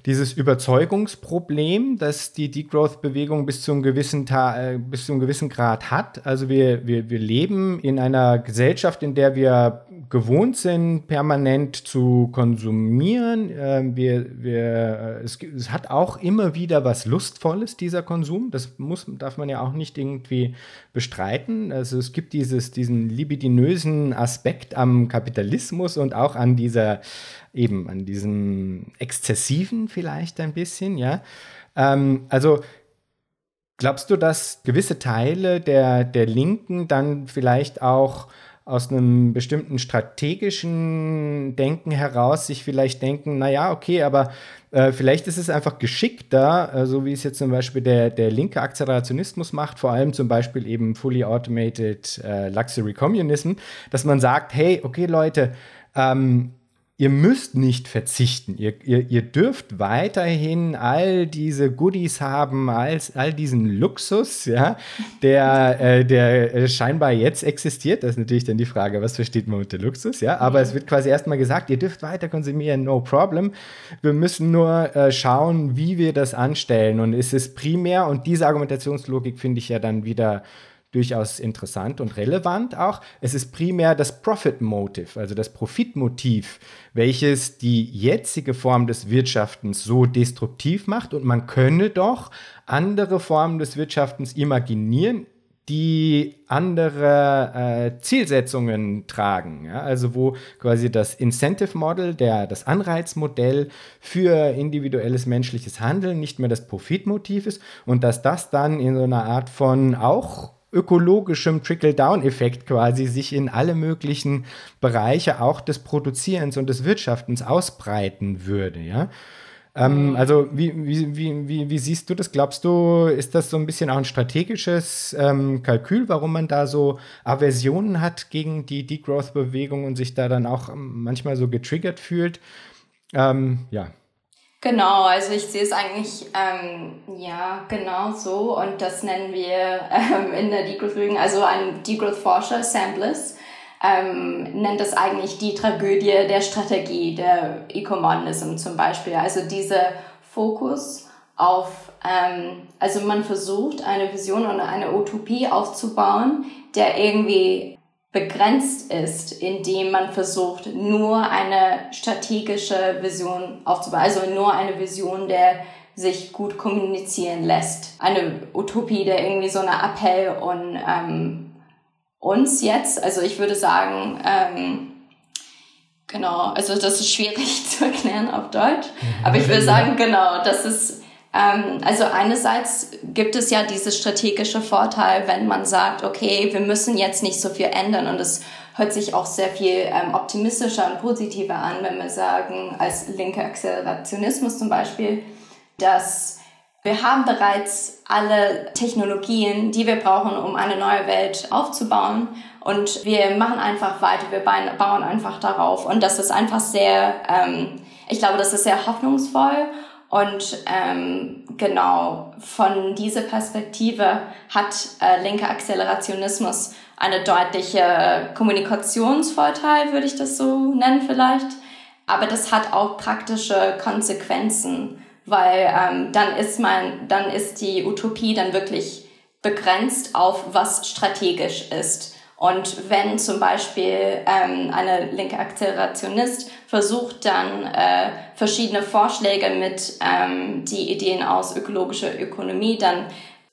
A: dieses Überzeugungsproblem, das die Degrowth-Bewegung bis zu einem gewissen äh, bis zu einem gewissen Grad hat. Also wir, wir, wir leben in einer Gesellschaft, in der wir gewohnt sind, permanent zu konsumieren. Äh, wir, wir, äh, es, es, hat auch immer wieder was Lustvolles, dieser Konsum. Das muss, darf man ja auch nicht irgendwie bestreiten. Also es gibt dieses, diesen libidinösen Aspekt am Kapitalismus und auch an dieser eben an diesem exzessiven vielleicht ein bisschen, ja. Ähm, also glaubst du, dass gewisse Teile der, der Linken dann vielleicht auch aus einem bestimmten strategischen Denken heraus sich vielleicht denken, naja, okay, aber äh, vielleicht ist es einfach geschickter, äh, so wie es jetzt zum Beispiel der, der linke Akzelerationismus macht, vor allem zum Beispiel eben Fully Automated äh, Luxury Communism, dass man sagt, hey, okay Leute, ähm, ihr müsst nicht verzichten. Ihr, ihr, ihr dürft weiterhin all diese Goodies haben, all, all diesen Luxus, ja, der, äh, der scheinbar jetzt existiert. Das ist natürlich dann die Frage, was versteht man unter Luxus, ja. Aber es wird quasi erstmal gesagt, ihr dürft weiter konsumieren, no problem. Wir müssen nur äh, schauen, wie wir das anstellen. Und es ist primär, und diese Argumentationslogik finde ich ja dann wieder durchaus interessant und relevant auch. Es ist primär das Profit Motive, also das Profitmotiv, welches die jetzige Form des Wirtschaftens so destruktiv macht. Und man könne doch andere Formen des Wirtschaftens imaginieren, die andere äh, Zielsetzungen tragen. Ja? Also wo quasi das Incentive Model, der, das Anreizmodell für individuelles menschliches Handeln nicht mehr das Profitmotiv ist und dass das dann in so einer Art von auch ökologischem Trickle-Down-Effekt quasi sich in alle möglichen Bereiche auch des Produzierens und des Wirtschaftens ausbreiten würde, ja. Ähm, mhm. also wie, wie, wie, wie, wie siehst du das? Glaubst du, ist das so ein bisschen auch ein strategisches ähm, Kalkül, warum man da so Aversionen hat gegen die Degrowth-Bewegung und sich da dann auch manchmal so getriggert fühlt? Ähm, ja.
B: Genau, also ich sehe es eigentlich ähm, ja genau so und das nennen wir ähm, in der Degrowth-Bewegung, also ein Degrowth-Forscher, Sam Bliss, ähm, nennt das eigentlich die Tragödie der Strategie, der Ecomodernism zum Beispiel. Also dieser Fokus auf, ähm, also man versucht eine Vision oder eine Utopie aufzubauen, der irgendwie begrenzt ist, indem man versucht, nur eine strategische Vision aufzubauen, also nur eine Vision, der sich gut kommunizieren lässt. Eine Utopie, der irgendwie so eine Appell und ähm, uns jetzt, also ich würde sagen, ähm, genau, also das ist schwierig zu erklären auf Deutsch, aber ich würde sagen, genau, das ist also einerseits gibt es ja diese strategische Vorteil, wenn man sagt, okay, wir müssen jetzt nicht so viel ändern und es hört sich auch sehr viel ähm, optimistischer und positiver an, wenn wir sagen, als linker Accelerationismus zum Beispiel, dass wir haben bereits alle Technologien, die wir brauchen, um eine neue Welt aufzubauen. Und wir machen einfach weiter, wir bauen einfach darauf. Und das ist einfach sehr, ähm, ich glaube, das ist sehr hoffnungsvoll. Und ähm, genau von dieser Perspektive hat äh, linker Accelerationismus eine deutliche Kommunikationsvorteil, würde ich das so nennen vielleicht. Aber das hat auch praktische Konsequenzen, weil ähm, dann ist man, dann ist die Utopie dann wirklich begrenzt auf was strategisch ist. Und wenn zum Beispiel ähm, eine linke Akzelerationist versucht dann äh, verschiedene Vorschläge mit ähm, die Ideen aus ökologischer Ökonomie, dann,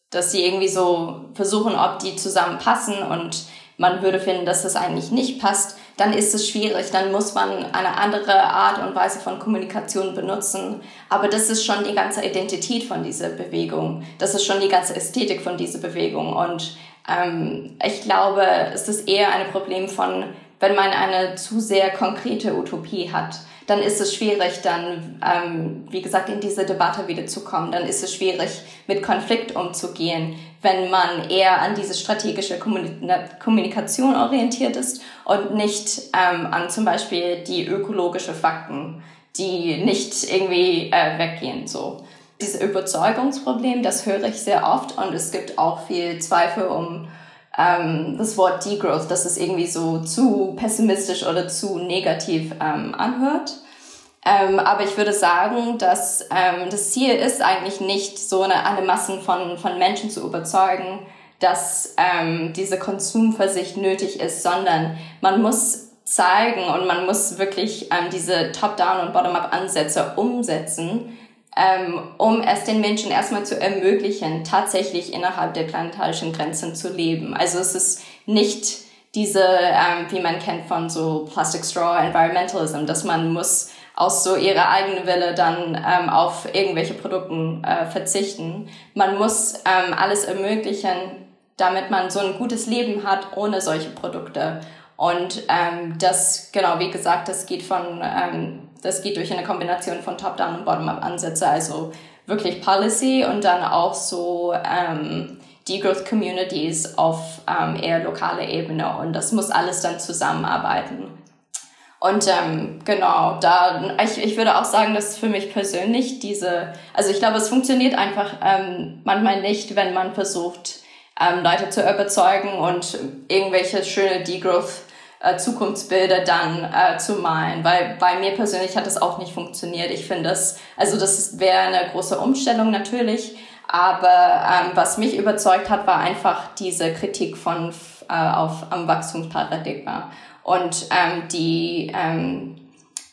B: dass sie irgendwie so versuchen, ob die zusammenpassen und man würde finden, dass das eigentlich nicht passt, dann ist es schwierig. Dann muss man eine andere Art und Weise von Kommunikation benutzen. Aber das ist schon die ganze Identität von dieser Bewegung. Das ist schon die ganze Ästhetik von dieser Bewegung. Und ähm, ich glaube, es ist eher ein Problem von wenn man eine zu sehr konkrete Utopie hat, dann ist es schwierig, dann, ähm, wie gesagt, in diese Debatte wieder zu kommen. Dann ist es schwierig, mit Konflikt umzugehen, wenn man eher an diese strategische Kommunikation orientiert ist und nicht ähm, an zum Beispiel die ökologische Fakten, die nicht irgendwie äh, weggehen. So dieses Überzeugungsproblem, das höre ich sehr oft und es gibt auch viel Zweifel um ähm, das Wort Degrowth, dass es irgendwie so zu pessimistisch oder zu negativ ähm, anhört. Ähm, aber ich würde sagen, dass ähm, das Ziel ist eigentlich nicht so eine, eine Massen von, von Menschen zu überzeugen, dass ähm, diese Konsumversicht nötig ist, sondern man muss zeigen und man muss wirklich ähm, diese Top-Down- und Bottom-Up-Ansätze umsetzen, um es den Menschen erstmal zu ermöglichen, tatsächlich innerhalb der planetarischen Grenzen zu leben. Also es ist nicht diese, ähm, wie man kennt von so Plastic Straw Environmentalism, dass man muss aus so ihrer eigenen Wille dann ähm, auf irgendwelche Produkten äh, verzichten. Man muss ähm, alles ermöglichen, damit man so ein gutes Leben hat ohne solche Produkte. Und ähm, das, genau, wie gesagt, das geht von ähm, das geht durch eine Kombination von Top-Down und Bottom-Up-Ansätze, also wirklich Policy und dann auch so ähm, die Growth Communities auf ähm, eher lokaler Ebene und das muss alles dann zusammenarbeiten. Und ähm, genau, da ich, ich würde auch sagen, dass für mich persönlich diese, also ich glaube, es funktioniert einfach ähm, manchmal nicht, wenn man versucht, ähm, Leute zu überzeugen und irgendwelche schöne Degrowth äh, Zukunftsbilder dann äh, zu malen, weil bei mir persönlich hat das auch nicht funktioniert. Ich finde das, also das wäre eine große Umstellung natürlich, aber ähm, was mich überzeugt hat, war einfach diese Kritik von äh, auf am Wachstumsparadigma und ähm, die ähm,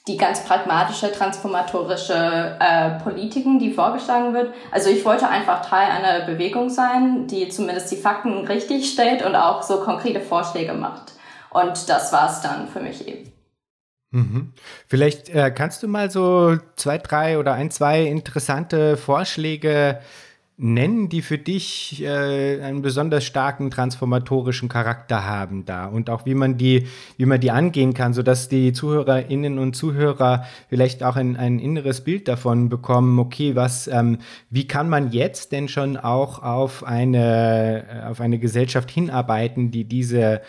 B: die ganz pragmatische, transformatorische äh, Politiken, die vorgeschlagen wird. Also ich wollte einfach Teil einer Bewegung sein, die zumindest die Fakten richtig stellt und auch so konkrete Vorschläge macht. Und das war es dann für mich eben.
A: Mhm. Vielleicht äh, kannst du mal so zwei, drei oder ein, zwei interessante Vorschläge nennen, die für dich äh, einen besonders starken transformatorischen Charakter haben da und auch wie man die, wie man die angehen kann, sodass die Zuhörerinnen und Zuhörer vielleicht auch ein, ein inneres Bild davon bekommen, okay, was, ähm, wie kann man jetzt denn schon auch auf eine, auf eine Gesellschaft hinarbeiten, die diese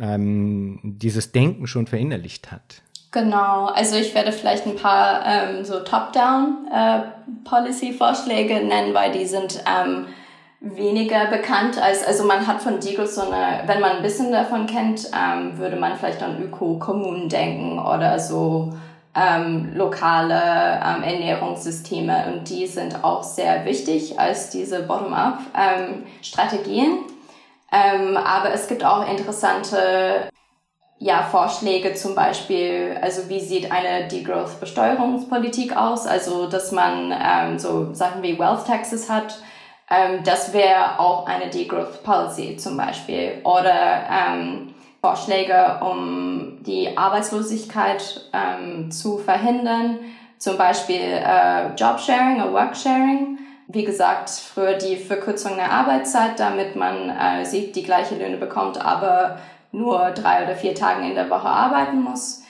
A: ähm, dieses Denken schon verinnerlicht hat.
B: Genau, also ich werde vielleicht ein paar ähm, so Top-Down-Policy-Vorschläge äh, nennen, weil die sind ähm, weniger bekannt als, also man hat von Deagle so eine, wenn man ein bisschen davon kennt, ähm, würde man vielleicht an Öko-Kommunen denken oder so ähm, lokale ähm, Ernährungssysteme und die sind auch sehr wichtig als diese Bottom-up-Strategien. Ähm, ähm, aber es gibt auch interessante ja, Vorschläge zum Beispiel, also wie sieht eine Degrowth-Besteuerungspolitik aus, also dass man ähm, so Sachen wie Wealth Taxes hat, ähm, das wäre auch eine Degrowth Policy zum Beispiel. Oder ähm, Vorschläge, um die Arbeitslosigkeit ähm, zu verhindern, zum Beispiel äh, Jobsharing oder Worksharing wie gesagt, früher die Verkürzung der Arbeitszeit, damit man äh, sieht, die gleiche Löhne bekommt, aber nur drei oder vier Tage in der Woche arbeiten muss.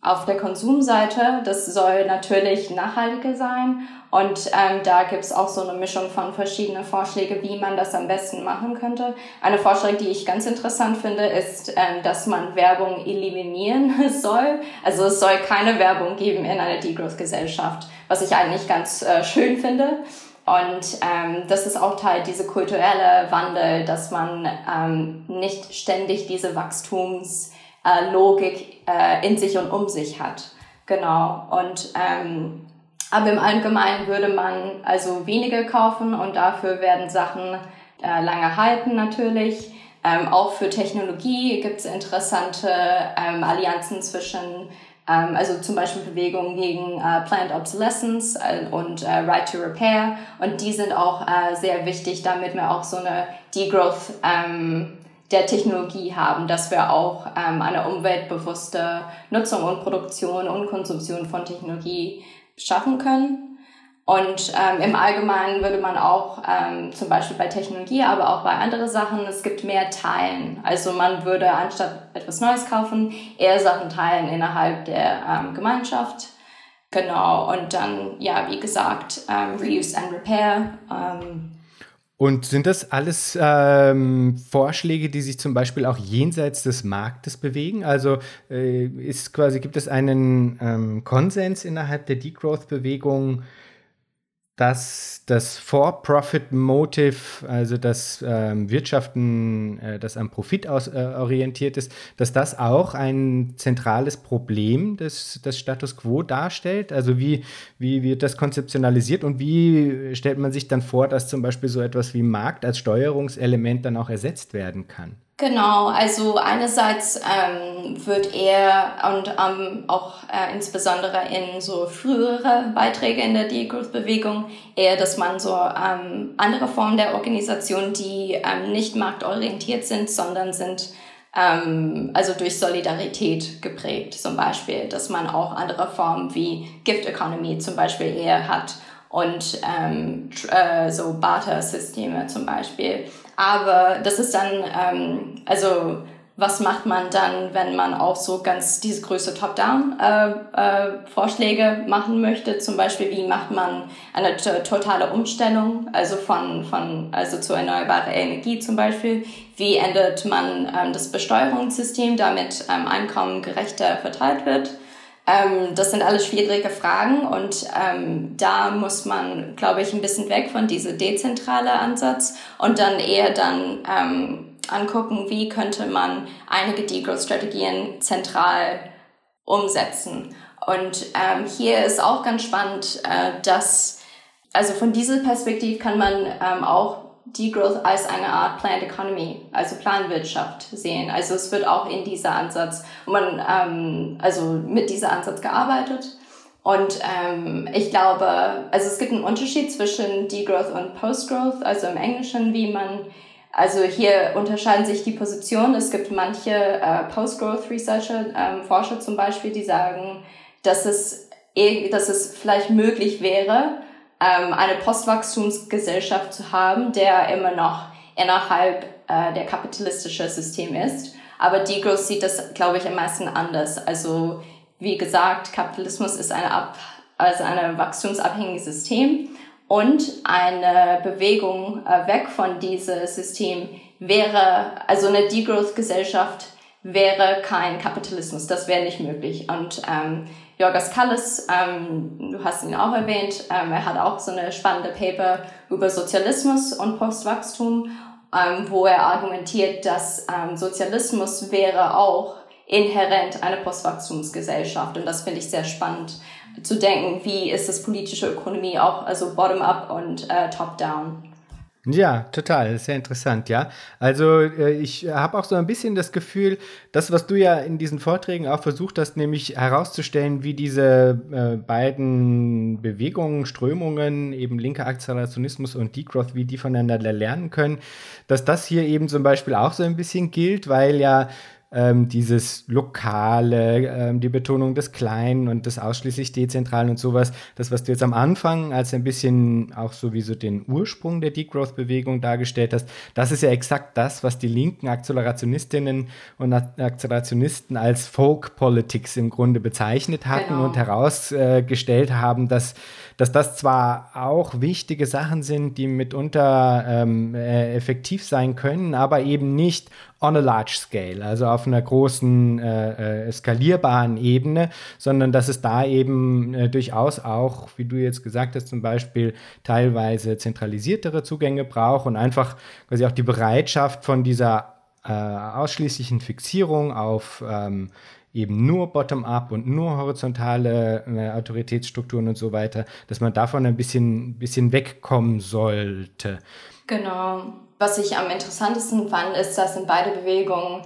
B: Auf der Konsumseite, das soll natürlich nachhaltiger sein und ähm, da gibt's auch so eine Mischung von verschiedenen Vorschlägen, wie man das am besten machen könnte. Eine Vorschlag, die ich ganz interessant finde, ist, ähm, dass man Werbung eliminieren soll. Also es soll keine Werbung geben in einer Degrowth-Gesellschaft, was ich eigentlich ganz äh, schön finde. Und ähm, das ist auch Teil dieser kulturelle Wandel, dass man ähm, nicht ständig diese Wachstumslogik äh, in sich und um sich hat. Genau. Und ähm, aber im Allgemeinen würde man also weniger kaufen und dafür werden Sachen äh, lange halten natürlich. Ähm, auch für Technologie gibt es interessante ähm, Allianzen zwischen also zum Beispiel Bewegungen gegen äh, Plant Obsolescence äh, und äh, Right to Repair. Und die sind auch äh, sehr wichtig, damit wir auch so eine Degrowth ähm, der Technologie haben, dass wir auch ähm, eine umweltbewusste Nutzung und Produktion und Konsumption von Technologie schaffen können. Und ähm, im Allgemeinen würde man auch ähm, zum Beispiel bei Technologie, aber auch bei anderen Sachen, es gibt mehr Teilen. Also man würde anstatt etwas Neues kaufen, eher Sachen teilen innerhalb der ähm, Gemeinschaft. Genau, und dann, ja, wie gesagt, ähm, Reuse and Repair. Ähm,
A: und sind das alles ähm, Vorschläge, die sich zum Beispiel auch jenseits des Marktes bewegen? Also äh, ist quasi, gibt es einen Konsens innerhalb der Degrowth-Bewegung, dass das For-Profit-Motive, also das ähm, Wirtschaften, äh, das am Profit aus, äh, orientiert ist, dass das auch ein zentrales Problem des, des Status Quo darstellt? Also wie, wie wird das konzeptionalisiert und wie stellt man sich dann vor, dass zum Beispiel so etwas wie Markt als Steuerungselement dann auch ersetzt werden kann?
B: Genau, also einerseits ähm, wird er und ähm, auch äh, insbesondere in so frühere Beiträge in der Degrowth-Bewegung eher, dass man so ähm, andere Formen der Organisation, die ähm, nicht marktorientiert sind, sondern sind ähm, also durch Solidarität geprägt, zum Beispiel, dass man auch andere Formen wie Gift Economy zum Beispiel eher hat und ähm, äh, so Barter-Systeme zum Beispiel. Aber das ist dann, ähm, also was macht man dann, wenn man auch so ganz diese größte Top-Down-Vorschläge äh, äh, machen möchte? Zum Beispiel, wie macht man eine totale Umstellung, also von, von also zu erneuerbarer Energie zum Beispiel? Wie ändert man ähm, das Besteuerungssystem, damit ähm, Einkommen gerechter verteilt wird? Ähm, das sind alles schwierige Fragen und ähm, da muss man, glaube ich, ein bisschen weg von diesem dezentralen Ansatz und dann eher dann ähm, angucken, wie könnte man einige Degrowth-Strategien zentral umsetzen. Und ähm, hier ist auch ganz spannend, äh, dass, also von dieser Perspektive kann man ähm, auch Degrowth als eine Art Planned Economy, also Planwirtschaft sehen. Also es wird auch in dieser Ansatz, man, ähm, also mit dieser Ansatz gearbeitet. Und ähm, ich glaube, also es gibt einen Unterschied zwischen Degrowth und Postgrowth, also im Englischen, wie man, also hier unterscheiden sich die Positionen. Es gibt manche äh, Postgrowth Researcher, ähm, Forscher zum Beispiel, die sagen, dass es, eh, dass es vielleicht möglich wäre, ähm, eine Postwachstumsgesellschaft zu haben, der immer noch innerhalb äh, der kapitalistischen System ist. Aber Degrowth sieht das, glaube ich, am meisten anders. Also wie gesagt, Kapitalismus ist eine Ab also ein wachstumsabhängiges System und eine Bewegung äh, weg von diesem System wäre, also eine Degrowth-Gesellschaft wäre kein Kapitalismus. Das wäre nicht möglich. Und ähm, Jorgos Kallis, ähm, du hast ihn auch erwähnt, ähm, er hat auch so eine spannende Paper über Sozialismus und Postwachstum, ähm, wo er argumentiert, dass ähm, Sozialismus wäre auch inhärent eine Postwachstumsgesellschaft. Und das finde ich sehr spannend zu denken, wie ist das politische Ökonomie auch, also bottom-up und äh, top-down.
A: Ja, total, sehr interessant, ja. Also äh, ich habe auch so ein bisschen das Gefühl, das, was du ja in diesen Vorträgen auch versucht hast, nämlich herauszustellen, wie diese äh, beiden Bewegungen, Strömungen, eben linker Akzelerationismus und Degrowth, wie die voneinander lernen können, dass das hier eben zum Beispiel auch so ein bisschen gilt, weil ja ähm, dieses Lokale, ähm, die Betonung des Kleinen und des ausschließlich Dezentralen und sowas, das, was du jetzt am Anfang als ein bisschen auch sowieso den Ursprung der Degrowth-Bewegung dargestellt hast, das ist ja exakt das, was die linken Akzelerationistinnen und Akzelerationisten als Folk Politics im Grunde bezeichnet hatten genau. und herausgestellt haben, dass dass das zwar auch wichtige Sachen sind, die mitunter ähm, äh, effektiv sein können, aber eben nicht on a large scale, also auf einer großen äh, äh, skalierbaren Ebene, sondern dass es da eben äh, durchaus auch, wie du jetzt gesagt hast, zum Beispiel teilweise zentralisiertere Zugänge braucht und einfach quasi auch die Bereitschaft von dieser äh, ausschließlichen Fixierung auf ähm, eben nur bottom-up und nur horizontale äh, Autoritätsstrukturen und so weiter, dass man davon ein bisschen, bisschen wegkommen sollte.
B: Genau. Was ich am interessantesten fand, ist, dass in beide Bewegungen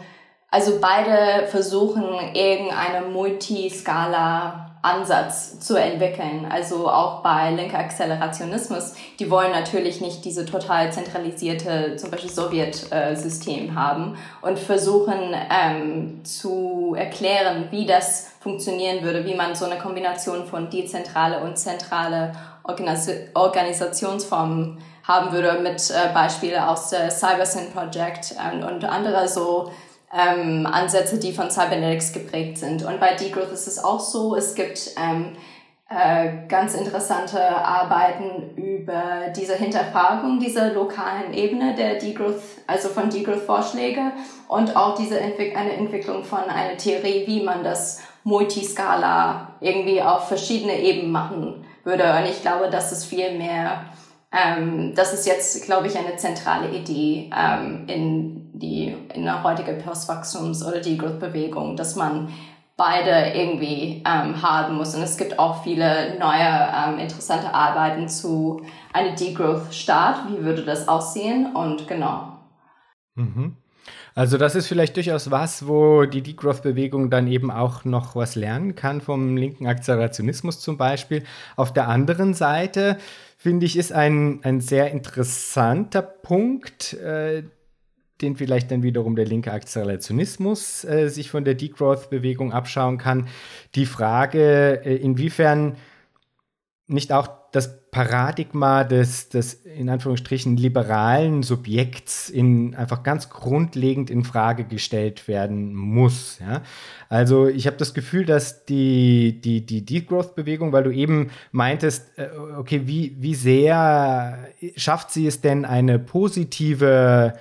B: also beide versuchen irgendeine Multiskala Ansatz zu entwickeln. Also auch bei linker Accelerationismus, die wollen natürlich nicht diese total zentralisierte, zum Beispiel Sowjet-System haben und versuchen ähm, zu erklären, wie das funktionieren würde, wie man so eine Kombination von dezentrale und zentrale Organis Organisationsformen haben würde, mit äh, Beispiele aus der CyberSyn Project und, und andere so ähm, Ansätze, die von Cybernetics geprägt sind. Und bei Degrowth ist es auch so, es gibt ähm, äh, ganz interessante Arbeiten über diese Hinterfragung dieser lokalen Ebene der Degrowth, also von Degrowth-Vorschläge und auch diese Entwick eine Entwicklung von einer Theorie, wie man das Multiskala irgendwie auf verschiedene Ebenen machen würde. Und ich glaube, das ist viel mehr, ähm, das ist jetzt, glaube ich, eine zentrale Idee ähm, in die in der heutigen Postwachstums- oder die Growth-Bewegung, dass man beide irgendwie ähm, haben muss. Und es gibt auch viele neue ähm, interessante Arbeiten zu einer Degrowth-Start. Wie würde das aussehen? Und genau.
A: Mhm. Also das ist vielleicht durchaus was, wo die Degrowth-Bewegung dann eben auch noch was lernen kann vom linken Akzelerationismus zum Beispiel. Auf der anderen Seite finde ich, ist ein, ein sehr interessanter Punkt, äh, den vielleicht dann wiederum der linke Akzelerationismus äh, sich von der Degrowth-Bewegung abschauen kann. Die Frage, äh, inwiefern nicht auch das Paradigma des, des in Anführungsstrichen liberalen Subjekts in einfach ganz grundlegend in Frage gestellt werden muss. Ja? Also ich habe das Gefühl, dass die, die, die Degrowth-Bewegung, weil du eben meintest, äh, okay, wie, wie sehr schafft sie es denn, eine positive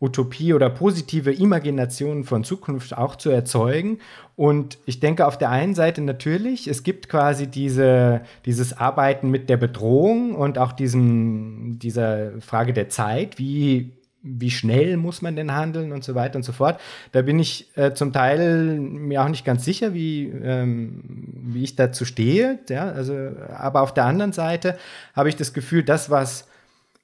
A: Utopie oder positive Imaginationen von Zukunft auch zu erzeugen. Und ich denke auf der einen Seite natürlich, es gibt quasi diese, dieses Arbeiten mit der Bedrohung und auch diesen, dieser Frage der Zeit, wie, wie schnell muss man denn handeln und so weiter und so fort. Da bin ich äh, zum Teil mir auch nicht ganz sicher, wie, ähm, wie ich dazu stehe. Ja? Also, aber auf der anderen Seite habe ich das Gefühl, das, was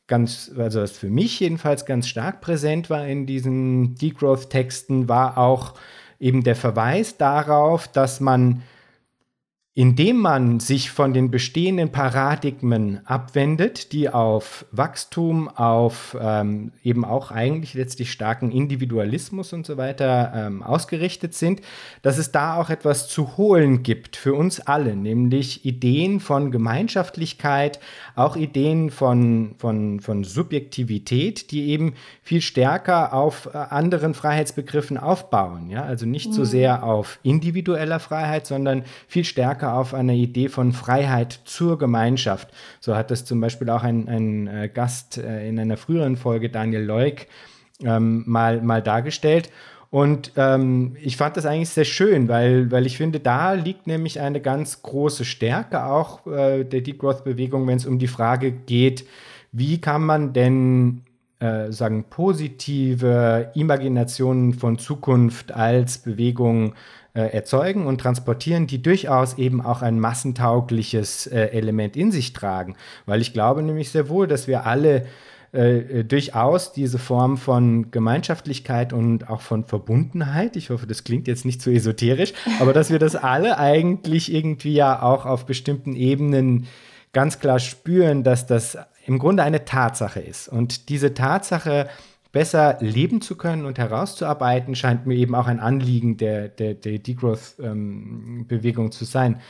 A: ganz, also was für mich jedenfalls ganz stark präsent war in diesen Degrowth-Texten, war auch eben der Verweis darauf, dass man indem man sich von den bestehenden Paradigmen abwendet, die auf Wachstum, auf ähm, eben auch eigentlich letztlich starken Individualismus und so weiter ähm, ausgerichtet sind, dass es da auch etwas zu holen gibt für uns alle, nämlich Ideen von Gemeinschaftlichkeit, auch Ideen von, von, von Subjektivität, die eben viel stärker auf äh, anderen Freiheitsbegriffen aufbauen. Ja? Also nicht mhm. so sehr auf individueller Freiheit, sondern viel stärker stärker auf einer Idee von Freiheit zur Gemeinschaft. So hat das zum Beispiel auch ein, ein äh, Gast äh, in einer früheren Folge, Daniel Leuk, ähm, mal, mal dargestellt. Und ähm, ich fand das eigentlich sehr schön, weil, weil ich finde, da liegt nämlich eine ganz große Stärke auch äh, der Degrowth-Bewegung, wenn es um die Frage geht, wie kann man denn äh, sagen positive Imaginationen von Zukunft als Bewegung äh, erzeugen und transportieren, die durchaus eben auch ein massentaugliches äh, Element in sich tragen. Weil ich glaube nämlich sehr wohl, dass wir alle äh, durchaus diese Form von Gemeinschaftlichkeit und auch von Verbundenheit, ich hoffe, das klingt jetzt nicht so esoterisch, aber dass wir das alle eigentlich irgendwie ja auch auf bestimmten Ebenen ganz klar spüren, dass das im Grunde eine Tatsache ist. Und diese Tatsache besser leben zu können und herauszuarbeiten, scheint mir eben auch ein Anliegen der, der, der Degrowth-Bewegung ähm, zu sein.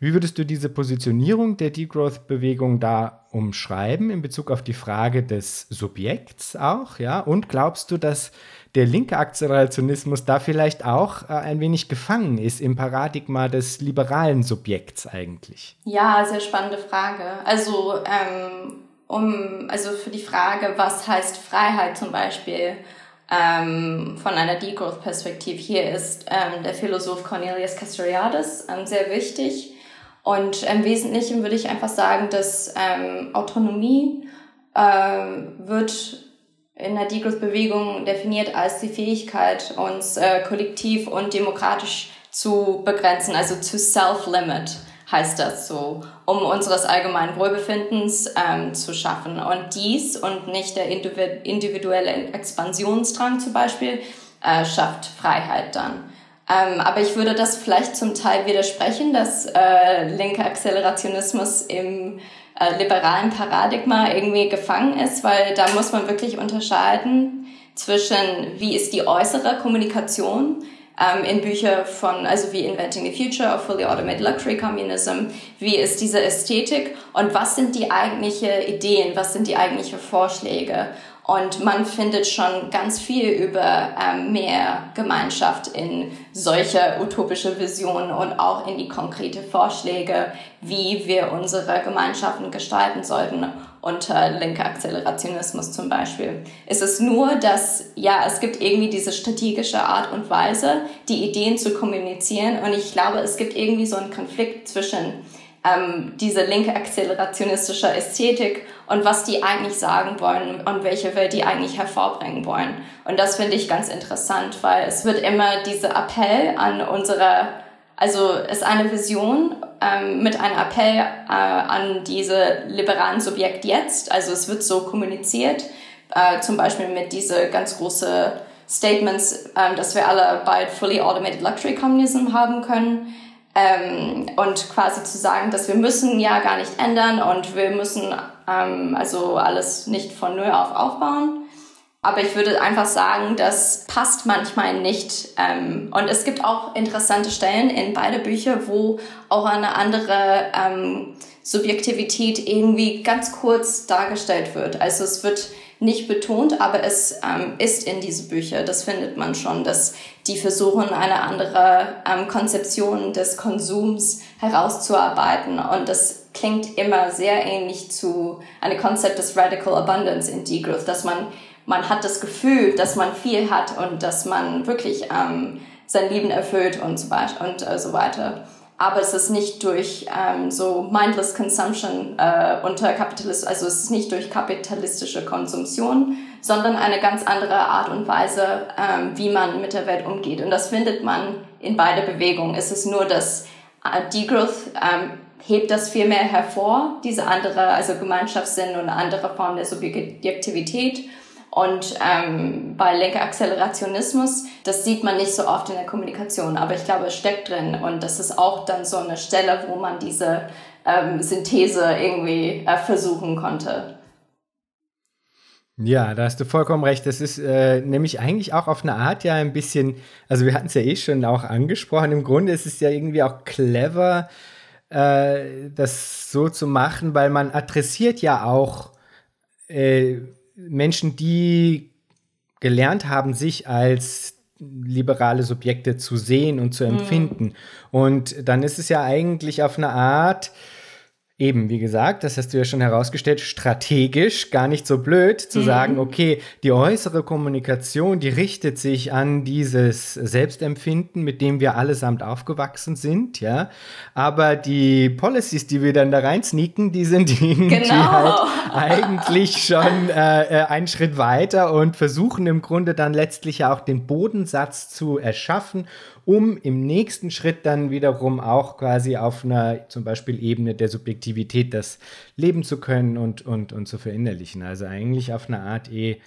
A: Wie würdest du diese Positionierung der Degrowth-Bewegung da umschreiben in Bezug auf die Frage des Subjekts auch? Ja? Und glaubst du, dass der linke Akzelerationismus da vielleicht auch äh, ein wenig gefangen ist im Paradigma des liberalen Subjekts eigentlich?
B: Ja, sehr spannende Frage. Also ähm, um, also für die Frage, was heißt Freiheit zum Beispiel, ähm, von einer Degrowth-Perspektive. Hier ist ähm, der Philosoph Cornelius Castoriadis ähm, sehr wichtig. Und im Wesentlichen würde ich einfach sagen, dass ähm, Autonomie äh, wird in der Degrowth-Bewegung definiert als die Fähigkeit, uns äh, kollektiv und demokratisch zu begrenzen, also zu self-limit heißt das so, um unseres allgemeinen Wohlbefindens ähm, zu schaffen. Und dies und nicht der individuelle Expansionsdrang zum Beispiel äh, schafft Freiheit dann. Ähm, aber ich würde das vielleicht zum Teil widersprechen, dass äh, linker Akzelerationismus im äh, liberalen Paradigma irgendwie gefangen ist, weil da muss man wirklich unterscheiden zwischen, wie ist die äußere Kommunikation ähm, in Bücher von, also wie Inventing the Future of Fully Automated Luxury Communism, wie ist diese Ästhetik und was sind die eigentlichen Ideen, was sind die eigentlichen Vorschläge. Und man findet schon ganz viel über ähm, mehr Gemeinschaft in solche utopische Visionen und auch in die konkrete Vorschläge, wie wir unsere Gemeinschaften gestalten sollten unter linker Akzelerationismus zum Beispiel. Es ist nur, dass, ja, es gibt irgendwie diese strategische Art und Weise, die Ideen zu kommunizieren. Und ich glaube, es gibt irgendwie so einen Konflikt zwischen ähm, diese linke akzelerationistische Ästhetik und was die eigentlich sagen wollen und welche Welt die eigentlich hervorbringen wollen. Und das finde ich ganz interessant, weil es wird immer dieser Appell an unsere, also ist eine Vision ähm, mit einem Appell äh, an diese liberalen Subjekt jetzt. Also es wird so kommuniziert, äh, zum Beispiel mit diese ganz große Statements, ähm, dass wir alle bald fully automated luxury communism haben können ähm, und quasi zu sagen, dass wir müssen ja gar nicht ändern und wir müssen ähm, also alles nicht von null auf aufbauen. Aber ich würde einfach sagen, das passt manchmal nicht. Ähm, und es gibt auch interessante Stellen in beide Bücher, wo auch eine andere ähm, Subjektivität irgendwie ganz kurz dargestellt wird. Also es wird nicht betont, aber es ähm, ist in diese Bücher. Das findet man schon, dass die versuchen, eine andere ähm, Konzeption des Konsums herauszuarbeiten. Und das klingt immer sehr ähnlich zu einem Konzept des Radical Abundance in Degrowth, dass man, man hat das Gefühl, dass man viel hat und dass man wirklich ähm, sein Leben erfüllt und so weiter. Und äh, so weiter aber es ist nicht durch ähm, so mindless consumption äh, unter Kapitalist, also es ist nicht durch kapitalistische Konsumption, sondern eine ganz andere Art und Weise, ähm, wie man mit der Welt umgeht. Und das findet man in beide Bewegungen. Es ist nur, dass äh, Degrowth ähm, hebt das viel mehr hervor, diese andere, also Gemeinschaftssinn und andere Form der Subjektivität. Und ähm, bei Lenkerakzelerationismus, das sieht man nicht so oft in der Kommunikation, aber ich glaube, es steckt drin. Und das ist auch dann so eine Stelle, wo man diese ähm, Synthese irgendwie äh, versuchen konnte.
A: Ja, da hast du vollkommen recht. Das ist äh, nämlich eigentlich auch auf eine Art ja ein bisschen, also wir hatten es ja eh schon auch angesprochen, im Grunde ist es ja irgendwie auch clever, äh, das so zu machen, weil man adressiert ja auch äh, Menschen, die gelernt haben, sich als liberale Subjekte zu sehen und zu mhm. empfinden. Mm. Und dann ist es ja eigentlich auf eine Art, eben, wie gesagt, das hast du ja schon herausgestellt, strategisch gar nicht so blöd zu mhm. sagen, okay, die äußere Kommunikation, die richtet sich an dieses Selbstempfinden, mit dem wir allesamt aufgewachsen sind, ja. Aber die Policies, die wir dann da rein sneaken, die sind irgendwie genau. halt eigentlich schon äh, äh, einen Schritt weiter und versuchen im Grunde dann letztlich auch den Bodensatz zu erschaffen um im nächsten Schritt dann wiederum auch quasi auf einer zum Beispiel Ebene der Subjektivität das leben zu können und, und, und zu verinnerlichen. Also eigentlich auf eine Art eh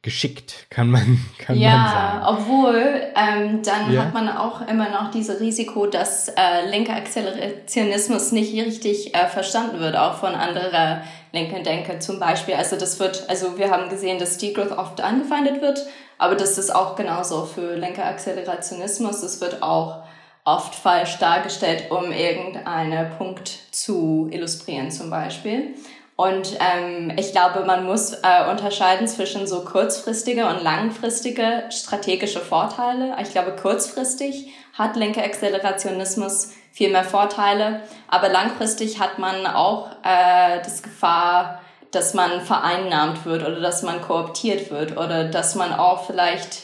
A: geschickt, kann man, kann
B: ja,
A: man sagen.
B: Ja, obwohl ähm, dann ja. hat man auch immer noch dieses Risiko, dass äh, linker Akzelerationismus nicht richtig äh, verstanden wird, auch von anderen linken Denker zum Beispiel. Also das wird, also wir haben gesehen, dass Degrowth oft angefeindet wird aber das ist auch genauso für Lenkerakzelerationismus. Es wird auch oft falsch dargestellt, um irgendeinen Punkt zu illustrieren zum Beispiel. Und ähm, ich glaube, man muss äh, unterscheiden zwischen so kurzfristige und langfristige strategische Vorteile. Ich glaube, kurzfristig hat linker Akzelerationismus viel mehr Vorteile, aber langfristig hat man auch äh, das Gefahr, dass man vereinnahmt wird oder dass man kooptiert wird oder dass man auch vielleicht,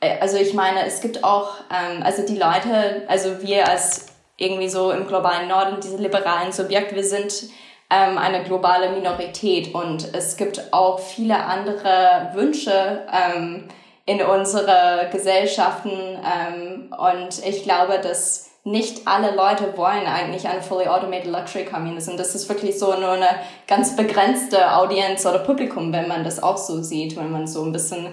B: äh, also ich meine, es gibt auch, ähm, also die Leute, also wir als irgendwie so im globalen Norden, diese liberalen Subjekte, wir sind ähm, eine globale Minorität und es gibt auch viele andere Wünsche ähm, in unsere Gesellschaften ähm, und ich glaube, dass nicht alle Leute wollen eigentlich eine fully automated luxury communism. Das ist wirklich so nur eine ganz begrenzte Audienz oder Publikum, wenn man das auch so sieht, wenn man so ein bisschen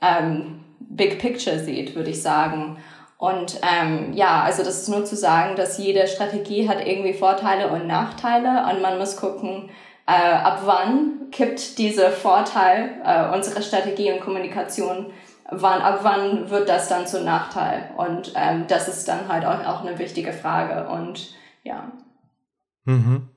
B: ähm, Big Picture sieht, würde ich sagen. Und ähm, ja, also das ist nur zu sagen, dass jede Strategie hat irgendwie Vorteile und Nachteile und man muss gucken, äh, ab wann kippt dieser Vorteil äh, unserer Strategie und Kommunikation, wann, ab wann wird das dann zum Nachteil? Und ähm, das ist dann halt auch, auch eine wichtige Frage und ja.
A: Mhm.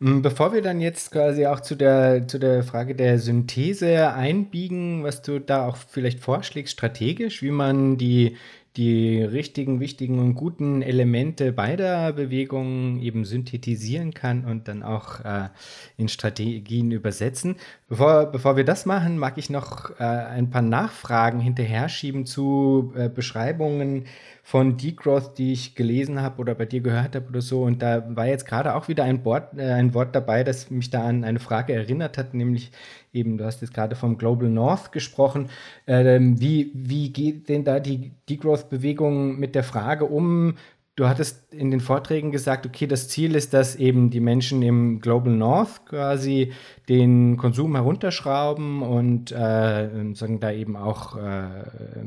A: Mm, bevor wir dann jetzt quasi auch zu der, zu der Frage der Synthese einbiegen, was du da auch vielleicht vorschlägst, strategisch, wie man die, die richtigen, wichtigen und guten Elemente beider Bewegungen eben synthetisieren kann und dann auch äh, in Strategien übersetzen. Bevor, bevor wir das machen, mag ich noch äh, ein paar Nachfragen hinterher schieben zu äh, Beschreibungen von Degrowth, die ich gelesen habe oder bei dir gehört habe oder so. Und da war jetzt gerade auch wieder ein Wort, äh, ein Wort dabei, das mich da an eine Frage erinnert hat, nämlich eben, du hast jetzt gerade vom Global North gesprochen. Ähm, wie, wie geht denn da die Degrowth-Bewegung mit der Frage um, Du hattest in den Vorträgen gesagt, okay, das Ziel ist, dass eben die Menschen im Global North quasi den Konsum herunterschrauben und äh, sagen da eben auch äh,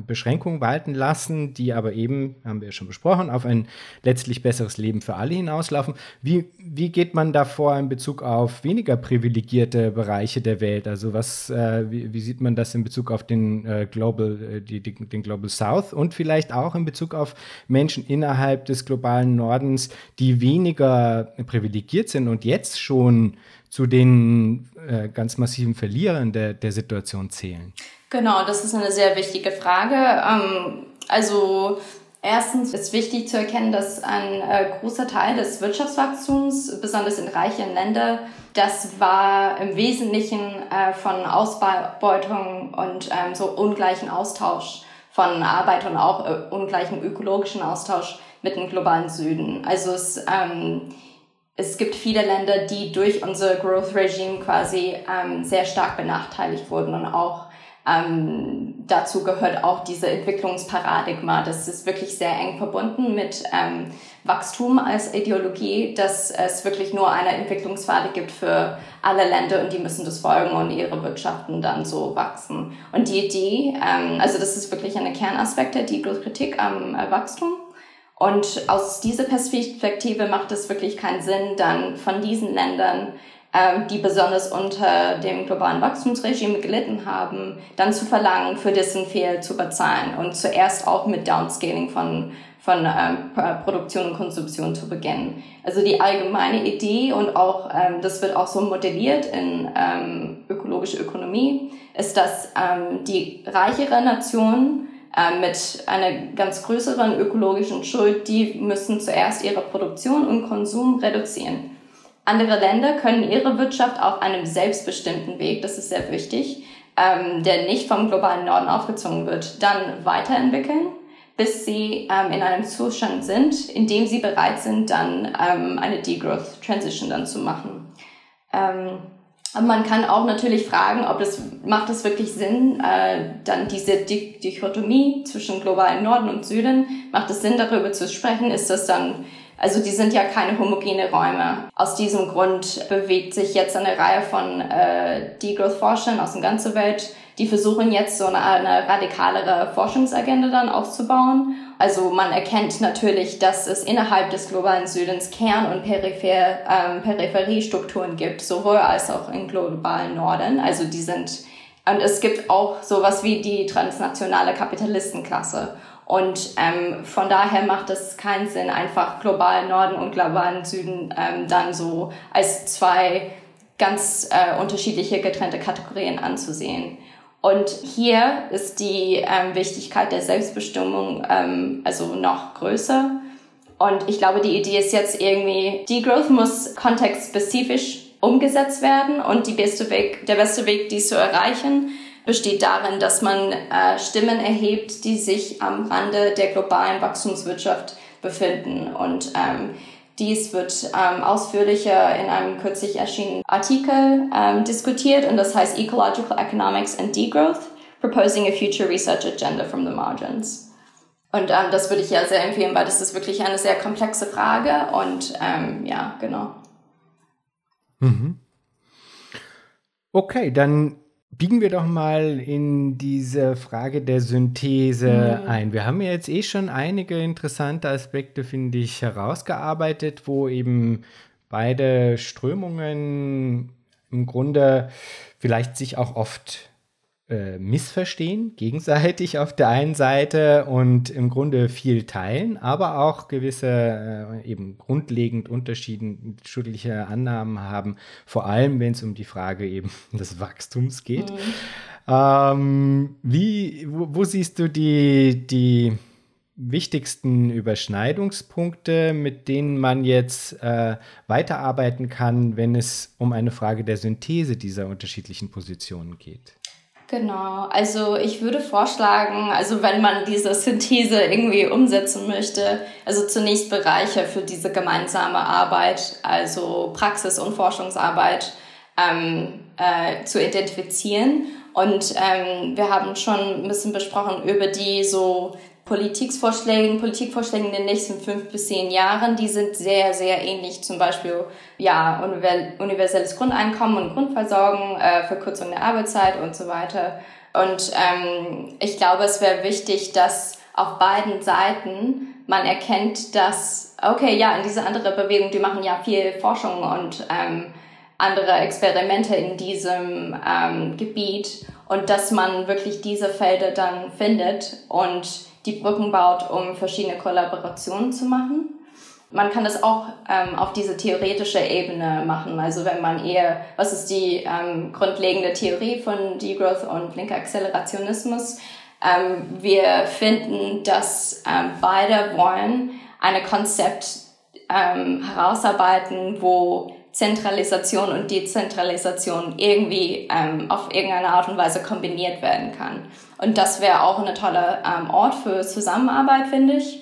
A: Beschränkungen walten lassen, die aber eben, haben wir ja schon besprochen, auf ein letztlich besseres Leben für alle hinauslaufen. Wie, wie geht man da vor in Bezug auf weniger privilegierte Bereiche der Welt? Also was, äh, wie, wie, sieht man das in Bezug auf den äh, Global, äh, die, die, den Global South und vielleicht auch in Bezug auf Menschen innerhalb des globalen Nordens, die weniger privilegiert sind und jetzt schon zu den äh, ganz massiven Verlierern der, der Situation zählen?
B: Genau, das ist eine sehr wichtige Frage. Ähm, also Erstens ist wichtig zu erkennen, dass ein äh, großer Teil des Wirtschaftswachstums, besonders in reichen Ländern, das war im Wesentlichen äh, von Ausbeutung und ähm, so ungleichen Austausch von Arbeit und auch äh, ungleichen ökologischen Austausch mit dem globalen Süden. Also es, ähm, es gibt viele Länder, die durch unser Growth Regime quasi ähm, sehr stark benachteiligt wurden und auch ähm, dazu gehört auch diese Entwicklungsparadigma. Das ist wirklich sehr eng verbunden mit ähm, Wachstum als Ideologie, dass es wirklich nur eine Entwicklungspfade gibt für alle Länder und die müssen das folgen und ihre Wirtschaften dann so wachsen. Und die Idee, ähm, also das ist wirklich eine Kernaspekt der Kritik am äh, Wachstum. Und aus dieser Perspektive macht es wirklich keinen Sinn, dann von diesen Ländern, ähm, die besonders unter dem globalen Wachstumsregime gelitten haben, dann zu verlangen, für dessen Fehl zu bezahlen und zuerst auch mit Downscaling von von ähm, Produktion und Konsumption zu beginnen. Also die allgemeine Idee und auch ähm, das wird auch so modelliert in ähm, ökologische Ökonomie, ist, dass ähm, die reichere Nationen äh, mit einer ganz größeren ökologischen Schuld, die müssen zuerst ihre Produktion und Konsum reduzieren. Andere Länder können ihre Wirtschaft auf einem selbstbestimmten Weg, das ist sehr wichtig, ähm, der nicht vom globalen Norden aufgezogen wird, dann weiterentwickeln, bis sie ähm, in einem Zustand sind, in dem sie bereit sind, dann ähm, eine Degrowth Transition dann zu machen. Ähm, man kann auch natürlich fragen, ob das macht es wirklich Sinn, äh, dann diese Dichotomie zwischen globalen Norden und Süden, macht es Sinn, darüber zu sprechen? Ist das dann, also die sind ja keine homogene Räume. Aus diesem Grund bewegt sich jetzt eine Reihe von äh, Degrowth-Forschern aus der ganzen Welt, die versuchen jetzt so eine, eine radikalere Forschungsagenda dann aufzubauen also man erkennt natürlich, dass es innerhalb des globalen Südens Kern- und Peripher, ähm, Peripheriestrukturen gibt, sowohl als auch im globalen Norden. Also die sind, und es gibt auch sowas wie die transnationale Kapitalistenklasse. Und ähm, von daher macht es keinen Sinn, einfach globalen Norden und globalen Süden ähm, dann so als zwei ganz äh, unterschiedliche getrennte Kategorien anzusehen. Und hier ist die ähm, Wichtigkeit der Selbstbestimmung ähm, also noch größer. Und ich glaube, die Idee ist jetzt irgendwie, Degrowth muss kontextspezifisch umgesetzt werden und die beste Weg, der beste Weg, dies zu erreichen, besteht darin, dass man äh, Stimmen erhebt, die sich am Rande der globalen Wachstumswirtschaft befinden. Und ähm, dies wird ähm, ausführlicher in einem kürzlich erschienenen Artikel ähm, diskutiert und das heißt Ecological Economics and Degrowth, Proposing a Future Research Agenda from the Margins. Und ähm, das würde ich ja sehr empfehlen, weil das ist wirklich eine sehr komplexe Frage und ähm, ja, genau.
A: Mhm. Okay, dann biegen wir doch mal in diese Frage der Synthese mhm. ein. Wir haben ja jetzt eh schon einige interessante Aspekte, finde ich, herausgearbeitet, wo eben beide Strömungen im Grunde vielleicht sich auch oft äh, missverstehen, gegenseitig auf der einen Seite und im Grunde viel teilen, aber auch gewisse äh, eben grundlegend unterschiedliche Annahmen haben, vor allem wenn es um die Frage eben des Wachstums geht. Mhm. Ähm, wie, wo, wo, siehst du die, die wichtigsten Überschneidungspunkte, mit denen man jetzt äh, weiterarbeiten kann, wenn es um eine Frage der Synthese dieser unterschiedlichen Positionen geht?
B: Genau, also ich würde vorschlagen, also wenn man diese Synthese irgendwie umsetzen möchte, also zunächst Bereiche für diese gemeinsame Arbeit, also Praxis- und Forschungsarbeit ähm, äh, zu identifizieren. Und ähm, wir haben schon ein bisschen besprochen über die so Politikvorschlägen, Politikvorschlägen in den nächsten fünf bis zehn Jahren, die sind sehr, sehr ähnlich. Zum Beispiel, ja, universelles Grundeinkommen und Grundversorgung, äh, Verkürzung der Arbeitszeit und so weiter. Und ähm, ich glaube, es wäre wichtig, dass auf beiden Seiten man erkennt, dass, okay, ja, in diese andere Bewegung, die machen ja viel Forschung und ähm, andere Experimente in diesem ähm, Gebiet und dass man wirklich diese Felder dann findet und die Brücken baut, um verschiedene Kollaborationen zu machen. Man kann das auch ähm, auf diese theoretische Ebene machen. Also wenn man eher, was ist die ähm, grundlegende Theorie von Degrowth und linker Accelerationismus? Ähm, wir finden, dass ähm, beide wollen eine Konzept ähm, herausarbeiten, wo Zentralisation und Dezentralisation irgendwie ähm, auf irgendeine Art und Weise kombiniert werden kann. Und das wäre auch eine tolle ähm, Ort für Zusammenarbeit, finde ich.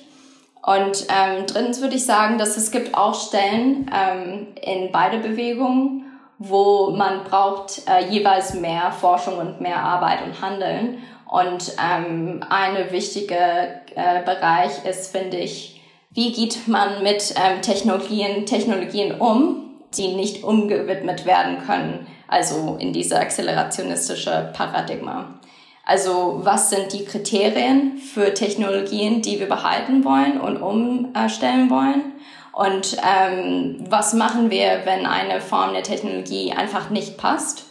B: Und ähm, drittens würde ich sagen, dass es gibt auch Stellen ähm, in beide Bewegungen, wo man braucht äh, jeweils mehr Forschung und mehr Arbeit und Handeln. Und ähm, eine wichtige äh, Bereich ist, finde ich, wie geht man mit ähm, Technologien, Technologien um, die nicht umgewidmet werden können, also in diese accelerationistische Paradigma. Also was sind die Kriterien für Technologien, die wir behalten wollen und umstellen wollen? Und ähm, was machen wir, wenn eine Form der Technologie einfach nicht passt?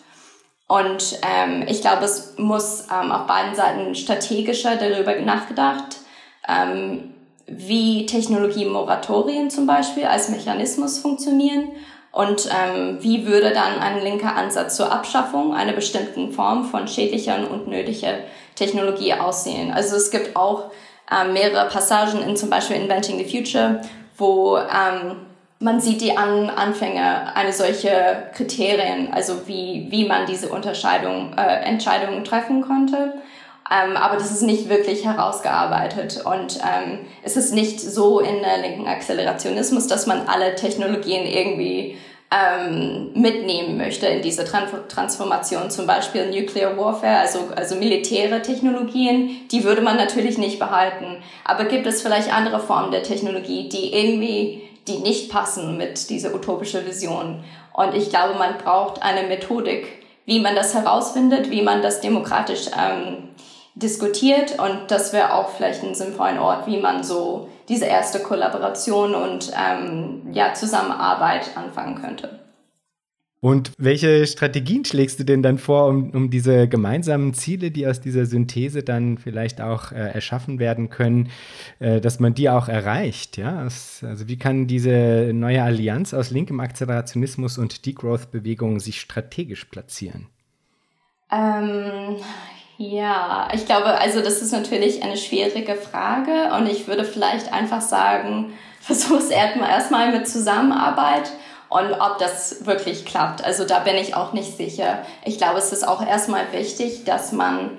B: Und ähm, ich glaube, es muss ähm, auf beiden Seiten strategischer darüber nachgedacht, ähm, wie Technologie-Moratorien zum Beispiel als Mechanismus funktionieren und ähm, wie würde dann ein linker Ansatz zur Abschaffung einer bestimmten Form von schädlicher und unnötiger Technologie aussehen? Also es gibt auch ähm, mehrere Passagen in zum Beispiel Inventing the Future, wo ähm, man sieht die An Anfänge eine solche Kriterien, also wie, wie man diese Unterscheidung, äh, Entscheidungen treffen konnte. Ähm, aber das ist nicht wirklich herausgearbeitet und ähm, es ist nicht so in der linken Accelerationismus, dass man alle Technologien irgendwie ähm, mitnehmen möchte in diese Tran Transformation, zum Beispiel Nuclear Warfare, also, also militäre Technologien, die würde man natürlich nicht behalten. Aber gibt es vielleicht andere Formen der Technologie, die irgendwie, die nicht passen mit dieser utopischen Vision? Und ich glaube, man braucht eine Methodik, wie man das herausfindet, wie man das demokratisch ähm, diskutiert und das wäre auch vielleicht ein sinnvoller Ort, wie man so diese erste Kollaboration und ähm, ja, Zusammenarbeit anfangen könnte.
A: Und welche Strategien schlägst du denn dann vor, um, um diese gemeinsamen Ziele, die aus dieser Synthese dann vielleicht auch äh, erschaffen werden können, äh, dass man die auch erreicht? Ja? also wie kann diese neue Allianz aus linkem Akzelerationismus und Degrowth-Bewegungen sich strategisch platzieren?
B: Ähm, ja, ich glaube, also das ist natürlich eine schwierige Frage und ich würde vielleicht einfach sagen, versuch es erstmal mit Zusammenarbeit und ob das wirklich klappt. Also da bin ich auch nicht sicher. Ich glaube, es ist auch erstmal wichtig, dass man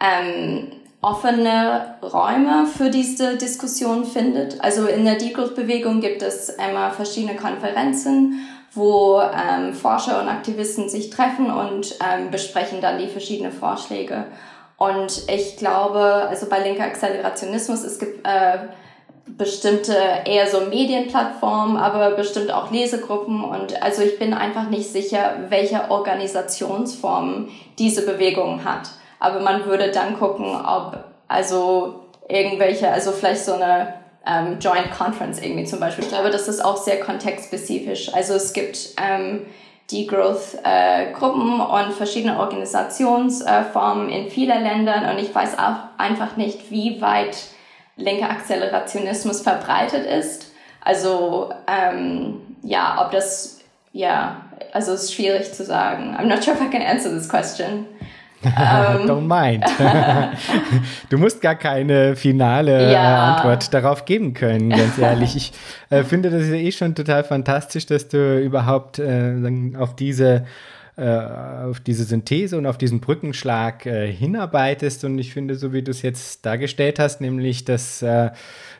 B: ähm, offene Räume für diese Diskussion findet. Also in der Degrowth-Bewegung gibt es immer verschiedene Konferenzen wo ähm, Forscher und Aktivisten sich treffen und ähm, besprechen dann die verschiedenen Vorschläge. Und ich glaube, also bei linker Accelerationismus, es gibt äh, bestimmte eher so Medienplattformen, aber bestimmt auch Lesegruppen und also ich bin einfach nicht sicher, welche Organisationsform diese Bewegung hat. Aber man würde dann gucken, ob also irgendwelche, also vielleicht so eine ähm, Joint Conference irgendwie zum Beispiel. Ich glaube, das ist auch sehr kontextspezifisch. Also es gibt ähm, die Growth-Gruppen äh, und verschiedene Organisationsformen äh, in vielen Ländern und ich weiß auch einfach nicht, wie weit linker Akzelerationismus verbreitet ist. Also ähm, ja, ob das, ja, also es ist schwierig zu sagen. I'm not sure if I can answer this question.
A: Um, Don't mind. du musst gar keine finale ja. Antwort darauf geben können, ganz ehrlich. Ich äh, finde das ja eh schon total fantastisch, dass du überhaupt äh, auf diese äh, auf diese Synthese und auf diesen Brückenschlag äh, hinarbeitest. Und ich finde, so wie du es jetzt dargestellt hast, nämlich, dass, äh,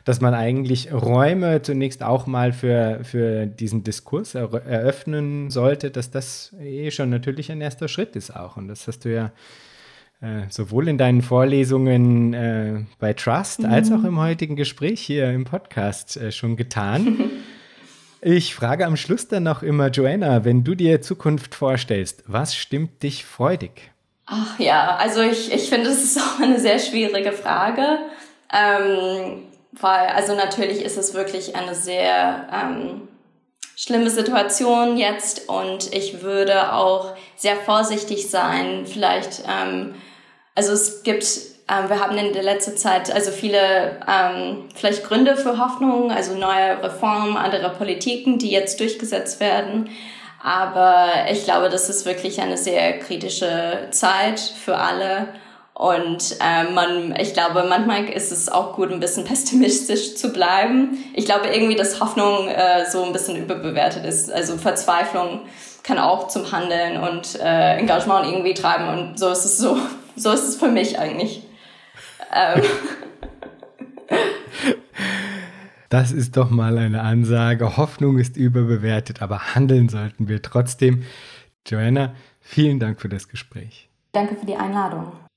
A: dass man eigentlich Räume zunächst auch mal für, für diesen Diskurs er eröffnen sollte, dass das eh schon natürlich ein erster Schritt ist auch. Und das hast du ja äh, sowohl in deinen Vorlesungen äh, bei Trust mhm. als auch im heutigen Gespräch hier im Podcast äh, schon getan. Ich frage am Schluss dann noch immer, Joanna, wenn du dir Zukunft vorstellst, was stimmt dich freudig?
B: Ach ja, also ich, ich finde, es ist auch eine sehr schwierige Frage. Ähm, weil, also natürlich ist es wirklich eine sehr ähm, schlimme Situation jetzt und ich würde auch sehr vorsichtig sein. Vielleicht, ähm, also es gibt ähm, wir haben in der letzten Zeit also viele ähm, vielleicht Gründe für Hoffnung, also neue Reformen, andere Politiken, die jetzt durchgesetzt werden. Aber ich glaube, das ist wirklich eine sehr kritische Zeit für alle. Und äh, man, ich glaube, manchmal ist es auch gut, ein bisschen pessimistisch zu bleiben. Ich glaube irgendwie, dass Hoffnung äh, so ein bisschen überbewertet ist. Also Verzweiflung kann auch zum Handeln und äh, Engagement irgendwie treiben. Und so ist es so, so ist es für mich eigentlich. Ähm.
A: Das ist doch mal eine Ansage. Hoffnung ist überbewertet, aber handeln sollten wir trotzdem. Joanna, vielen Dank für das Gespräch.
B: Danke für die Einladung.